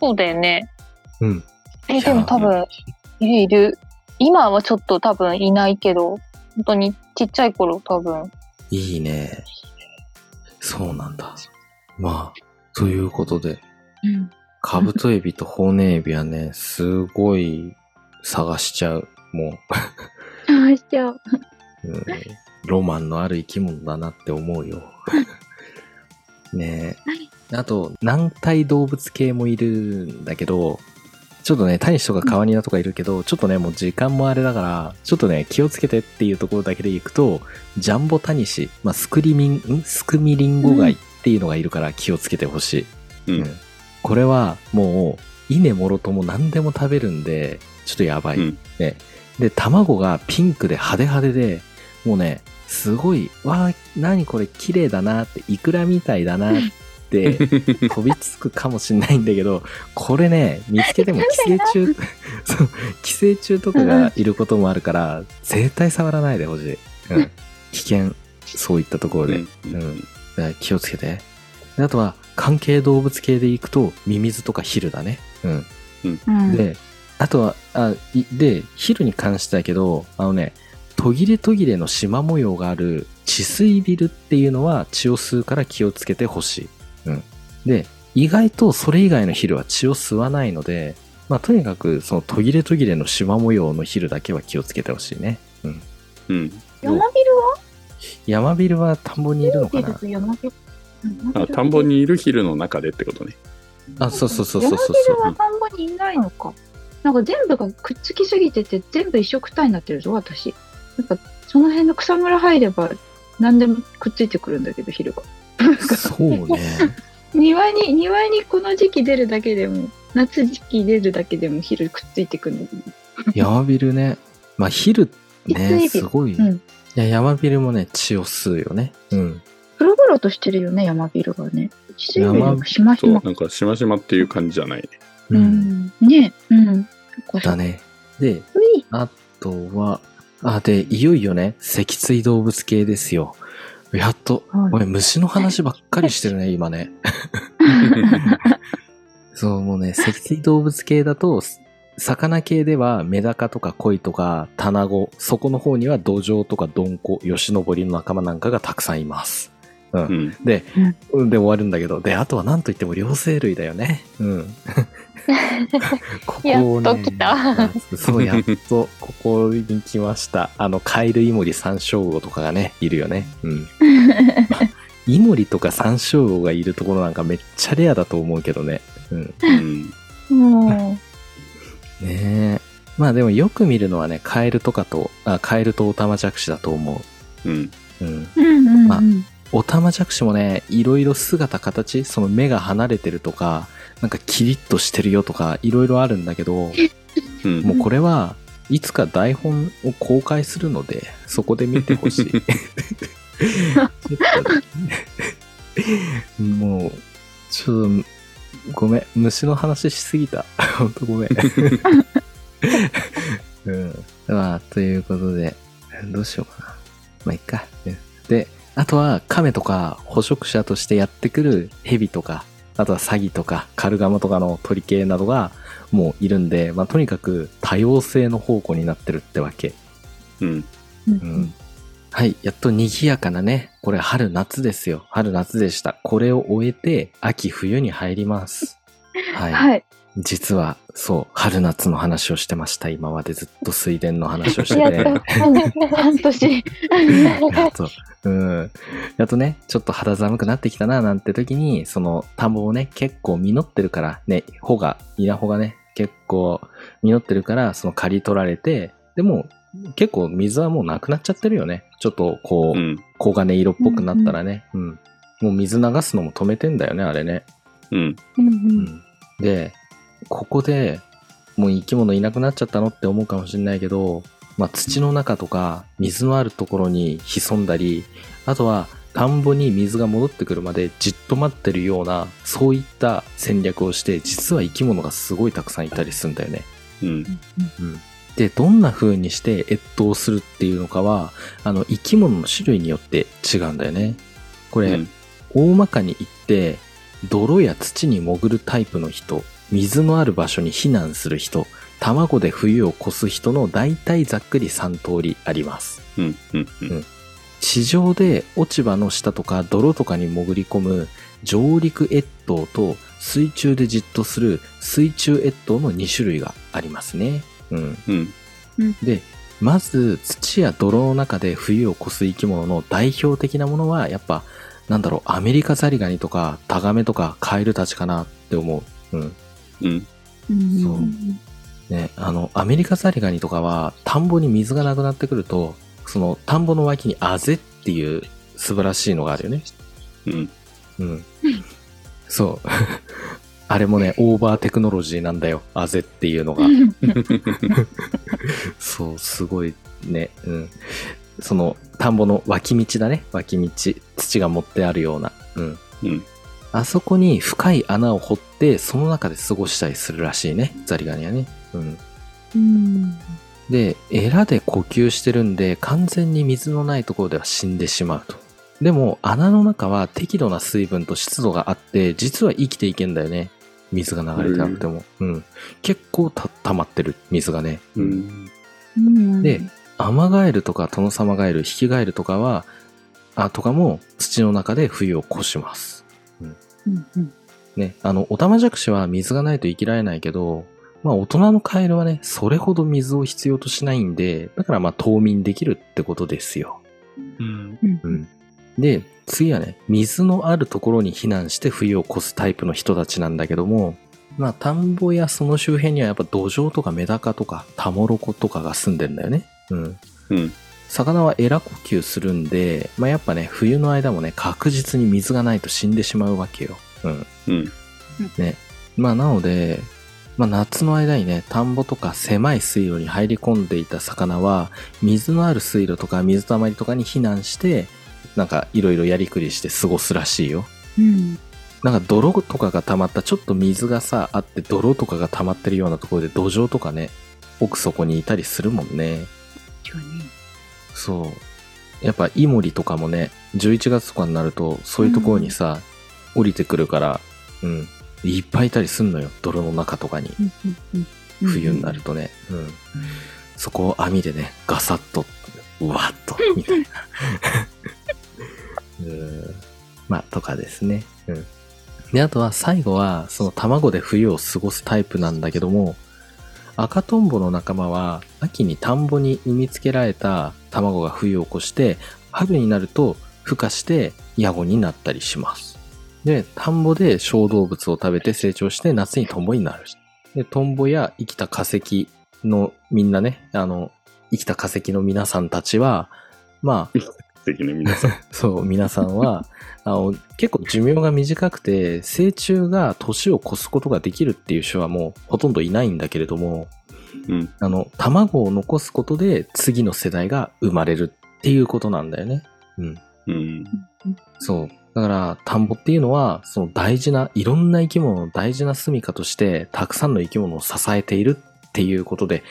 そうだよね。うん。え、でも多分、いるいる。今はちょっと多分いないけど、本当にちっちゃい頃多分。いいね。そうなんだ。まあ、ということで、うん。カブトエビとホウネエビはね、すごい探しちゃう。もあしちゃう。う、うん、ロマンのある生き物だなって思うよ。ねえ。あと、軟体動物系もいるんだけど、ちょっとね、タニシとかカワニナとかいるけど、ちょっとね、もう時間もあれだから、ちょっとね、気をつけてっていうところだけでいくと、ジャンボタニシ、まあ、スクリミン、ん？スクミリンゴガイっていうのがいるから気をつけてほしい。うんうんこれはもう、稲もろとも何でも食べるんで、ちょっとやばい。うんね、で、卵がピンクで派手派手で、もうね、すごい、わあ、何これ綺麗だなって、イクラみたいだなって、飛びつくかもしんないんだけど、これね、見つけても寄生虫、そう、寄生虫とかがいることもあるから、絶対触らないでほしい。うん。危険、そういったところで。うん気をつけて。であとは、関係動物系でいくと、ミミズとかヒルだね。うん。うん。で、あとは、あ、いで、ヒルに関してだけど、あのね、途切れ途切れの縞模様がある治水ビルっていうのは血を吸うから気をつけてほしい。うん。で、意外とそれ以外のヒルは血を吸わないので、まあとにかくその途切れ途切れの縞模様のヒルだけは気をつけてほしいね。うん。うん。山ビルは？山ビルは田んぼにいるのかな。あ田んぼにいるヒルの中でってことね。あ、そうそうそうそう山そうそう。ビルは田んぼにいないのか。なんか全部がくっつきすぎてて、全部一緒くたになってるぞ、私。なんか、その辺の草むら入れば、何でもくっついてくるんだけど、昼が。そうね。庭に、庭にこの時期出るだけでも、夏時期出るだけでも昼くっついてくるんだけど。山ビルね。まあ、ヒルね、すごい。うんいや、山ビルもね、血を吸うよね。うん。プロゴらとしてるよね、山ビルがね。地より山もしましそう、ま。なんかしましまっていう感じじゃないね。ううん。ん。ねうん。だ。ね。で、あとは、あ、で、いよいよね、脊椎動物系ですよ。やっと、はい俺虫の話ばっかりしてるね、今ね。そう、もうね、脊椎動物系だと、魚系ではメダカとか鯉とかタナゴ、そこの方にはドジョウとかドンコ、ヨシノボリの仲間なんかがたくさんいます。うん。うん。で、うん、で終わるんだけど、で、あとは何と言っても両生類だよね。うん。こやっと来た。そう、やっとここに来ました。あの、カエルイモリサンショウウオとかがね、いるよね。うん。イモリとかサンショウウオがいるところなんかめっちゃレアだと思うけどね。うん。うん。も ねえ。まあでもよく見るのはね、カエルとかと、あ、カエルとオタマジャクシだと思うん。う。うん。う。うんうんうん。まあオタマジャクシもね、いろいろ姿形、その目が離れてるとか、なんかキリッとしてるよとか、いろいろあるんだけど、うん。もうこれはいつか台本を公開するので、そこで見てほしい。もう、ちょっと、ごめん、虫の話しすぎた。ほんとごめん。うん。まあ、ということで、どうしようかな。まあ、いっか。うんで、あとは、亀とか捕食者としてやってくる蛇とか、あとはサギとかカルガモとかの鳥系などがもういるんで、まあ、とにかく多様性の宝庫になってるってわけ。うん。うんうん。はい。やっと賑やかなね。これ春夏ですよ。春夏でした。これを終えて秋冬に入ります。はい。はい。実は、そう、春夏の話をしてました。今までずっと水田の話をして やって。と、半年。やっと、うん。やっとね、ちょっと肌寒くなってきたな、なんて時に、その田んぼをね、結構実ってるから、ね、穂が、稲穂がね、結構実ってるから、その刈り取られて、でも、結構水はもうなくなっちゃってるよね。ちょっとこう、うん。黄金色っぽくなったらね、うん、もう水流すのも止めてんだよね、あれね。うん。うんううんん。で、ここで、もう生き物いなくなっちゃったのって思うかもしれないけど、まあ土の中とか水のあるところに潜んだり、あとは田んぼに水が戻ってくるまでじっと待ってるような、そういった戦略をして、実は生き物がすごいたくさんいたりするんだよね。うん。うん。で、どんな風にして越冬するっていうのかは、あの、生き物の種類によって違うんだよね。これ、うん大まかに言って、泥や土に潜るタイプの人、水のある場所に避難する人、卵で冬を越す人の大体ざっくり3通りあります。うん。うん。うん。地上で落ち葉の下とか泥とかに潜り込む上陸越冬と水中でじっとする水中越冬の2種類がありますね。うん。うん。で、まず土や泥の中で冬を越す生き物の代表的なものはやっぱなんだろうアメリカザリガニとかタガメとかカエルたちかなって思う。うん。うん。うんそうね、あの、アメリカザリガニとかは、田んぼに水がなくなってくると、その田んぼの脇にあぜっていう素晴らしいのがあるよね。うん。うん。そう。あれもね、オーバーテクノロジーなんだよ。あぜっていうのが。そう、すごいね。うん。その、田んぼの脇道だね。脇道。土が持ってあるような。うん。うん。あそこに深い穴を掘って、その中で過ごしたりするらしいね。ザリガニはね。うん。うんで、エラで呼吸してるんで、完全に水のないところでは死んでしまうと。でも、穴の中は適度な水分と湿度があって、実は生きていけんだよね。水が流れてなくても。うん。結構た溜まってる、水がね。うん。うんで、アマガエルとかトノサマガエル、ヒキガエルとかは、あ、とかも土の中で冬を越します。うんうんね、あの、オタマジャクシは水がないと生きられないけど、まあ大人のカエルはね、それほど水を必要としないんで、だからまあ冬眠できるってことですよ。うん。うんうん。で、次はね、水のあるところに避難して冬を越すタイプの人たちなんだけども、まあ田んぼやその周辺にはやっぱ土壌とかメダカとかタモロコとかが住んでんだよね。うん。うん。魚はエラ呼吸するんで、まあやっぱね、冬の間もね、確実に水がないと死んでしまうわけよ。うん。うん。ね。まあなので、まあ夏の間にね、田んぼとか狭い水路に入り込んでいた魚は、水のある水路とか水たまりとかに避難して、なんかいろいろやりくりして過ごすらしいよ。うん。なんか泥とかが溜まった、ちょっと水がさ、あって泥とかが溜まってるようなところで土壌とかね、奥底にいたりするもんね。確かに。そう。やっぱイモリとかもね、11月とかになると、そういうところにさ、降りてくるから、うん。いっぱいいたりすんのよ。泥の中とかに。うんうんうん冬になる。とね。うん。そこを網でね、ガサッと、うわっと、みたいな。うん。まあ、とかですね。うん。で、あとは最後は、その卵で冬を過ごすタイプなんだけども、赤トンボの仲間は、秋に田んぼに産みつけられた卵が冬を越して、春になると孵化してヤゴになったりします。で、田んぼで小動物を食べて成長して夏にトンボになる。で、トンボや生きた化石のみんなね、あの、生きた化石の皆さんたちは、まあ。そう、皆さんは、あの、結構寿命が短くて、成虫が年を越すことができるっていう種はもうほとんどいないんだけれども、うん。あの、卵を残すことで次の世代が生まれるっていうことなんだよね。うん。うん。そう。だから、田んぼっていうのは、その大事な、いろんな生き物の大事な住処として、たくさんの生き物を支えているっていうことで、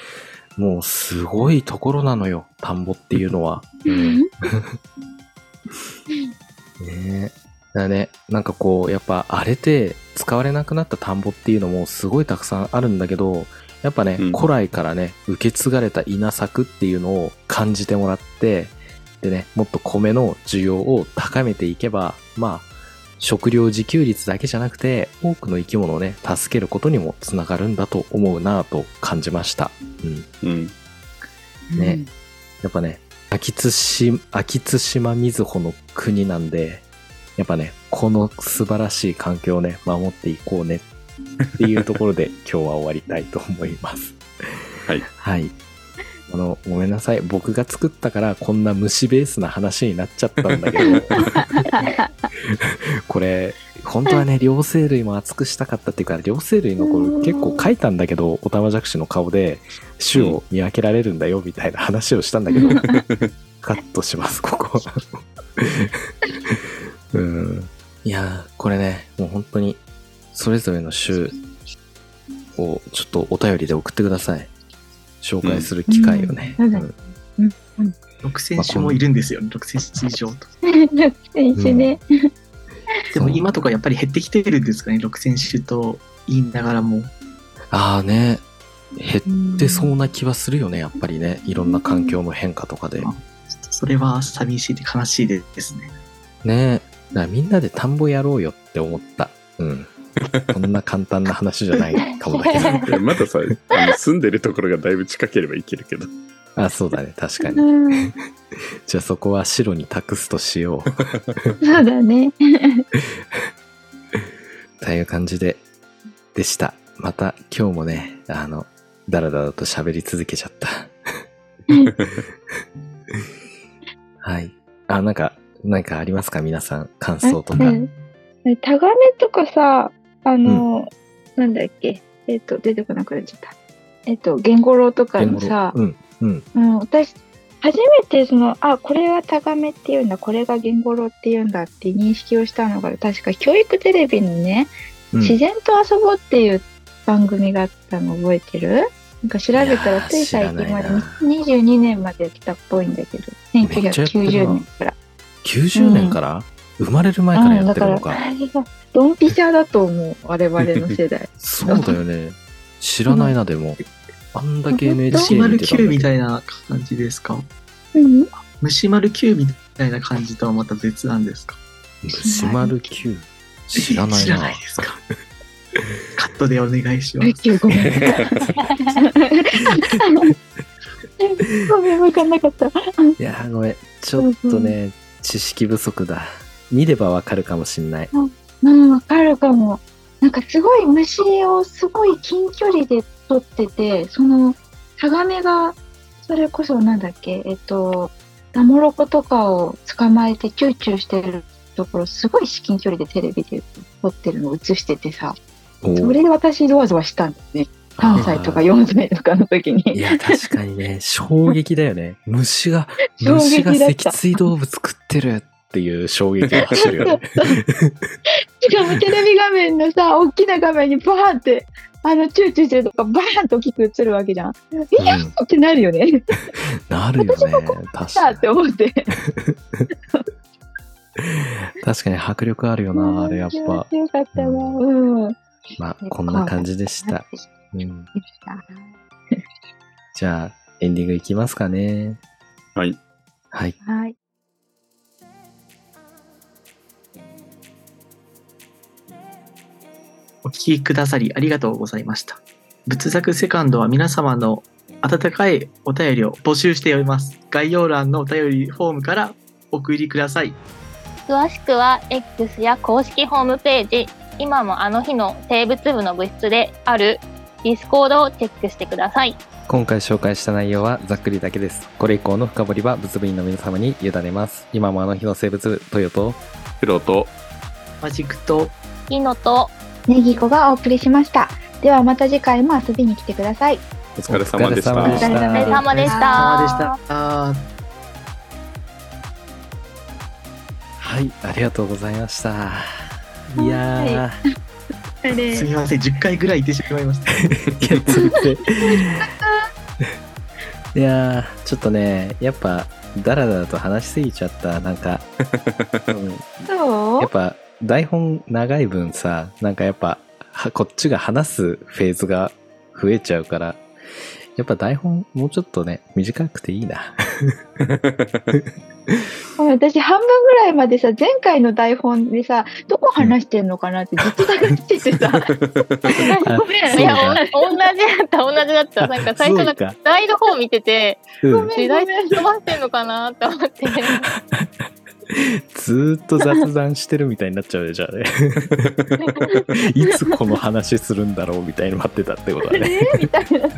もうすごいところなのよ、田んぼっていうのは。うん。ねえ。だからね、なんかこう、やっぱ荒れて使われなくなった田んぼっていうのもすごいたくさんあるんだけど、やっぱね、うん古来からね、受け継がれた稲作っていうのを感じてもらって、でね、もっと米の需要を高めていけば、まあ、食料自給率だけじゃなくて、多くの生き物をね、助けることにもつながるんだと思うなぁと感じました。うん。うん。ねやっぱね、秋津し、秋津島みずほの国なんで、やっぱね、この素晴らしい環境をね、守っていこうねっていうところで今日は終わりたいと思います。はい。はい。あの、ごめんなさい。僕が作ったからこんな虫ベースな話になっちゃったんだけど、これ、本当はね、両生類も熱くしたかったっていうか、両生類のこれ結構書いたんだけど、オタマジャクシの顔で種を見分けられるんだよみたいな話をしたんだけど、カットします、ここ。うん。いやー、これね、もう本当に、それぞれの種をちょっとお便りで送ってください。紹介する機会をね。うんうん6000種もいるんですよ、6000種以上と。選手ね。でも今とかやっぱり減ってきてるんですかね、6000種と言いながらも。ああね、減ってそうな気はするよね、やっぱりね。いろんな環境の変化とかで。ちょっとそれは寂しいで悲しいですね。ねだからみんなで田んぼやろうよって思った。うん。こんな簡単な話じゃないかもだけど。まださ、あの住んでるところがだいぶ近ければいけるけど。あ、そうだね、確かに。うんじゃあそこは白に託すとしよう。そうだね。という感じで、でした。また今日もね、あの、だらだらと喋り続けちゃった。はい。あ、なんか、なんかありますか？皆さん、感想とか。うんタガメとかさ、あの、なんだっけ、えっ、と、出てこなくなっちゃった。えっ、と、ゲンゴロウとかのさ、うん、うん。うん、私、初めてその、あ、これはタガメっていうんだ、これがゲンゴロウっていうんだって認識をしたのが、確か教育テレビのね、うん。自然と遊ぼうっていう番組があったの覚えてる？なんか調べたらーつい最近まで知らないな。22年までやってたっぽいんだけど、めっちゃやってる1990な年から。90年から、生まれる前からやってるのか。ドンピシャだと思う、我々の世代。そうだよね。知らないな、でも。あんだけうん NHK 虫丸見てたみたいな感じですかうん、虫丸 Q みたいな感じとはまた別なんですか？虫丸 Q。知らないな知らない。ですか？カットでお願いします。ごめん。ごめん、わかんなかった。いやーごめん。ちょっとね、知識不足だ。見ればわかるかもしんない。うん、わかるかも。なんかすごい虫をすごい近距離で撮ってて、そのタガメが、それこそなんだっけ、えっと、ナモロコとかを捕まえてチューチューしてるところ、すごい至近距離でテレビで撮ってるのを映しててさ、おそれで私ゾワゾワしたんだよね。3歳とか4歳とかの時いに。や、確かにね、衝撃だよね。虫が、虫が脊椎動物食ってるっっていう衝撃が走るよね。しかもテレビ画面のさ、大きな画面にバーンって、あの、チューチューしてるとかバーンと大きく映るわけじゃん。いやうんってなるよね。なるよね。確さあっかに。て思って。確かに迫力あるよな、あれやっぱ。よかったな。うん。まあ、こんな感じでした。うん、じゃあ、エンディングいきますかね。はい。はい。はい。お聞きくださりありがとうございました。仏作セカンドは皆様の温かいお便りを募集しております。概要欄のお便りフォームからお送りください。詳しくは X や公式ホームページ、今もあの日の生物部の部室であるディスコードをチェックしてください。今回紹介した内容はざっくりだけです。これ以降の深掘りは物部員の皆様に委ねます。今もあの日の生物部、トヨと、プロと、マジックとキノとネギコがお送りしました。ではまた次回も遊びに来てください。お疲れ様でした。お疲れ様でしたお疲れ様でした。でした。あはい、ありがとうございました。いやーすみません、10回ぐらい言ってしまいました。ー、いや、全然。いやー、ちょっとね、やっぱ、だらだらと話しすぎちゃった。なんか、う？んそうやっぱ台本長い分さなんかやっぱはこっちが話すフェーズが増えちゃうからやっぱ台本もうちょっとね短くていいな。私半分ぐらいまでさ前回の台本でさどこ話してんのかなってずっと探しててさ。あごめんい。や、同じだった、同じだった。なんか最初なんかそうか、台の方見てて、うん。時代飛ばしてんのかなって思って。ずーっと雑談してるみたいになっちゃうよじゃあね。いつこの話するんだろうみたいに待ってたってことだね。えみたいな。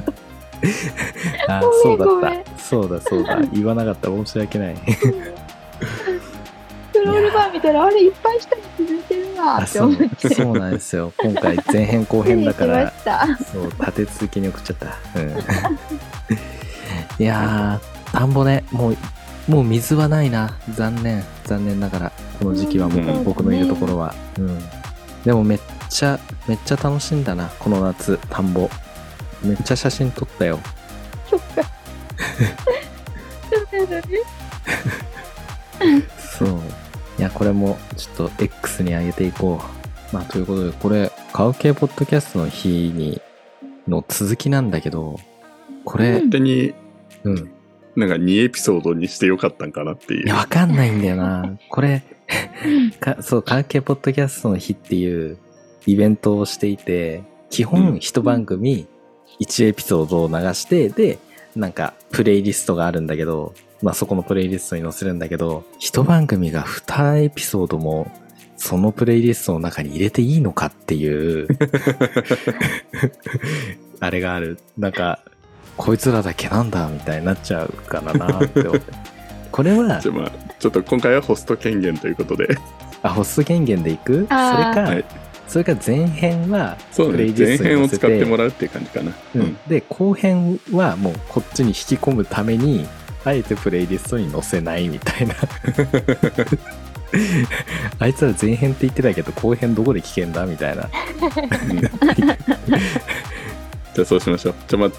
あごそうだった。そうだそうだ。言わなかった申し訳ない。スロールバー見たらあれいっぱい下に続いてるなあそうって思って。そうなんですよ。今回前編後編だからそう、立て続けに送っちゃった。うん。いやー、田んぼね、もう、もう水はないな。残念。残念ながら、この時期はもうんう僕のいるところは。うん。でもめっちゃ、めっちゃ楽しんだな。この夏、田んぼ。めっちゃ写真撮ったよ。そっかそうだね そう。いや、これもちょっと X に上げていこう。まあ、ということで、これ、カウケポッドキャストの日に、の続きなんだけど、これ、本当にうん。なんか2エピソードにしてよかったんかなっていう。いや、わかんないんだよな。これ、かそう、関係ポッドキャストの日っていうイベントをしていて、基う本ん一番組1エピソードを流して、で、なんかプレイリストがあるんだけど、まあそこのプレイリストに載せるんだけど、一番組が2エピソードもそのプレイリストの中に入れていいのかっていう、あれがある。なんか、こいつらだけなんだみたいになっちゃうからなって思って。これはじ、ゃあまあ、ちょっと今回はホスト権限ということで。あ、ホスト権限でいく？それか、はいそれか前編は、そうね。プレイリ前ストに載せ編を使ってもらうっていう感じかな。ううんん。で、後編はもうこっちに引き込むために、あえてプレイリストに載せないみたいな。あいつら前編って言ってたけど、後編どこで聞けんだみたいな。うんじゃあそうしましょう。じゃあまあ、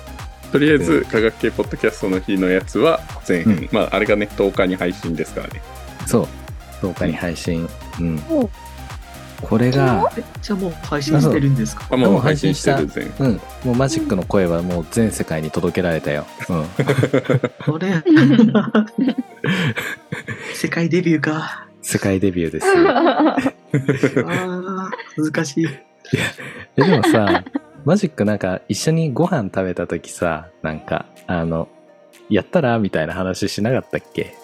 とりあえず科学系ポッドキャストの日のやつは前編。うんまあ、あれがね、10日に配信ですからね。そう。10日に配信。うんお。これが、えじゃあもう配信してるんですか？あ、もう配信してる前。うん。もうマジックの声はもう全世界に届けられたよ。うん。これ、世界デビューか。世界デビューですよ。ああ、難しい。えでもさ、マジックなんか一緒にご飯食べた時さ、なんか、あの、やったら？みたいな話しなかったっけ？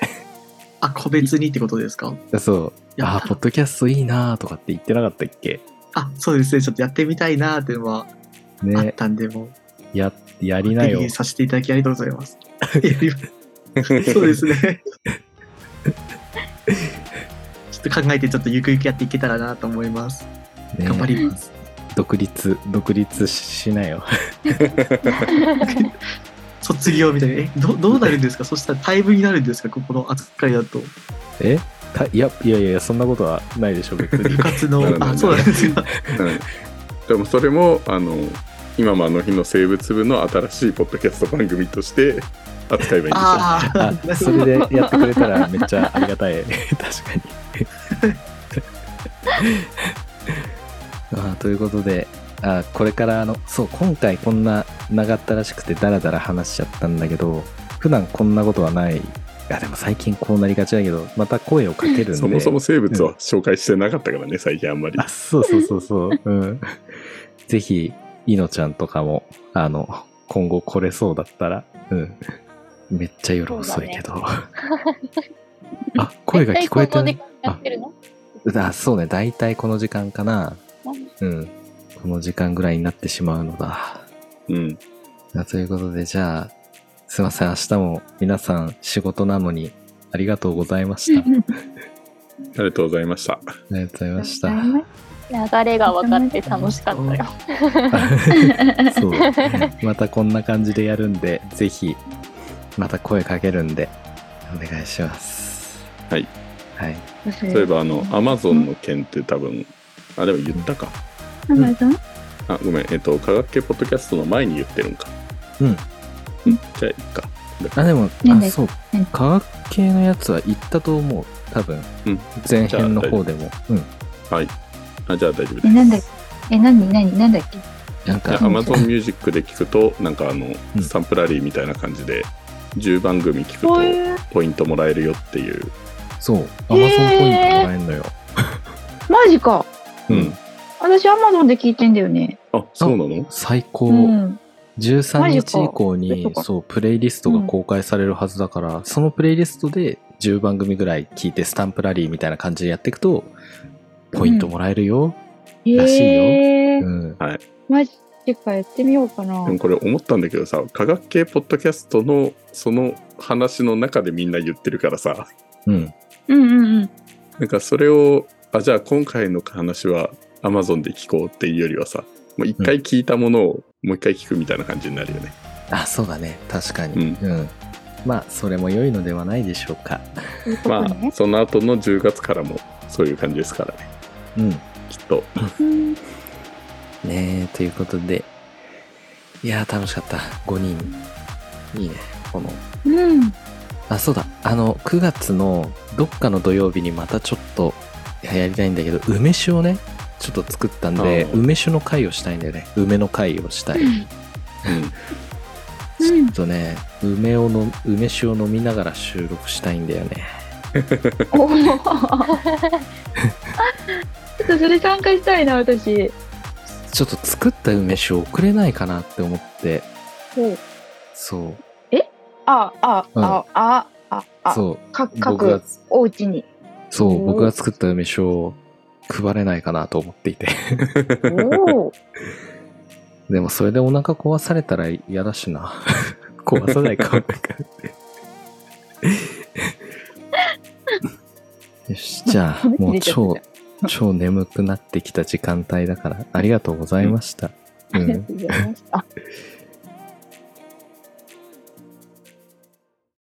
あ、個別にってことですか？そう。やあー、ポッドキャストいいなーとかって言ってなかったっけ？あ、そうですね。ちょっとやってみたいなーっていうのはあっね、たんで、もう、や、やりなよ。させていただきありがとうございます そうですね。ちょっと考えて、ちょっとゆくゆくやっていけたらなと思います。ね頑張ります。独立、独立しなよ。卒業みたいな。え、どどうなるんですか？そしたらタイムになるんですか？ここの扱いだと。え？たいやいやいやそんなことはないでしょ別に。部活の。あそうなんですようん。でもそれもあの今もあの日の生物部の新しいポッドキャスト番組として扱えばいいんですよ。あああそれでやってくれたらめっちゃありがたい。確かにあということであこれからあのそう今回こんな長ったらしくてダラダラ話しちゃったんだけど普段こんなことはないいやでも最近こうなりがちだけどまた声をかけるんで そもそも生物は紹介してなかったからね、最近あんまりあ。そうそうそうそう。うん。ぜひ、いのちゃんとかも、あの、今後来れそうだったら、うん。めっちゃ夜遅いけど。あ、声が聞こえてるあ、そうね。だいたいこの時間かな。うん。この時間ぐらいになってしまうのだ。うん。あということで、じゃあ、すいません。明日も皆さん仕事なのにありがとうございました。あ ありがとうございました。りがとうございました。流れが分かって楽しかったよ。そう。またこんな感じでやるんで、ぜひ、また声かけるんで、お願いします。はい。はい。そそういえば、あの、アマゾンの件って多分、あ、でも言ったか。アマゾンあ、ごめん。えっと、科学系ポッドキャストの前に言ってるんか。うん。うん。じゃあ、いいか。あ、でも、あ、なんでそううん。科学系のやつは言ったと思う。多分。うん前編の方でも。うん。はい。あ、じゃあ大丈夫です。え、なんだっけ？え、なになになんだっけ？なんか、アマゾンミュージックで聞くと、なんかあの、うんスタンプラリーみたいな感じで、10番組聞くとポイントもらえるよっていう。そう。アマゾンポイントもらえんのよ。マジか。うん。私アマゾンで聞いてんだよね。あ、そうなの？最高。うん。13マジか日以降にか。そうプレイリストが公開されるはずだから、そのプレイリストで10番組ぐらい聞いてスタンプラリーみたいな感じでやっていくとポイントもらえるよ、らしいよ。へー。うん。マジか、やってみようかな。で。もこれ思ったんだけどさ、科学系ポッドキャストのその話の中でみんな言ってるからさ、うん。うんうんうん。なんかそれを、あ、じゃあ今回の話は Amazon で聞こうっていうよりはさ、もう一回聞いたものをもう一回聞くみたいな感じになるよね。あそうだね。確かに。うん、まあそれも良いのではないでしょうか。まあ、ね。その後の10月からもそういう感じですからね。うん。きっと。えということで。いやー楽しかった。5人。いいねこの。うん。あそうだ。あの9月のどっかの土曜日にまたちょっといややりたいんだけど梅酒をねちょっと作ったんであー。梅酒の会をしたいんだよね。梅の会をしたい。ちうん。うん。ょっとね梅をの梅酒を飲みながら収録したいんだよね。ちょっとそれ参加したいな、私。ちょっと作った梅酒を送れないかなって思って。ほう。そう。あ、あ、うん。あ、あ、あ、あ、そう。か僕が各お家に。そう僕が作った梅酒を配れないかなと思っていて。でもそれでお腹壊されたら嫌だしな。壊さないか。なんかよしじゃあ もう超超眠くなってきた時間帯だからありがとうございました、ありがうんとうございました。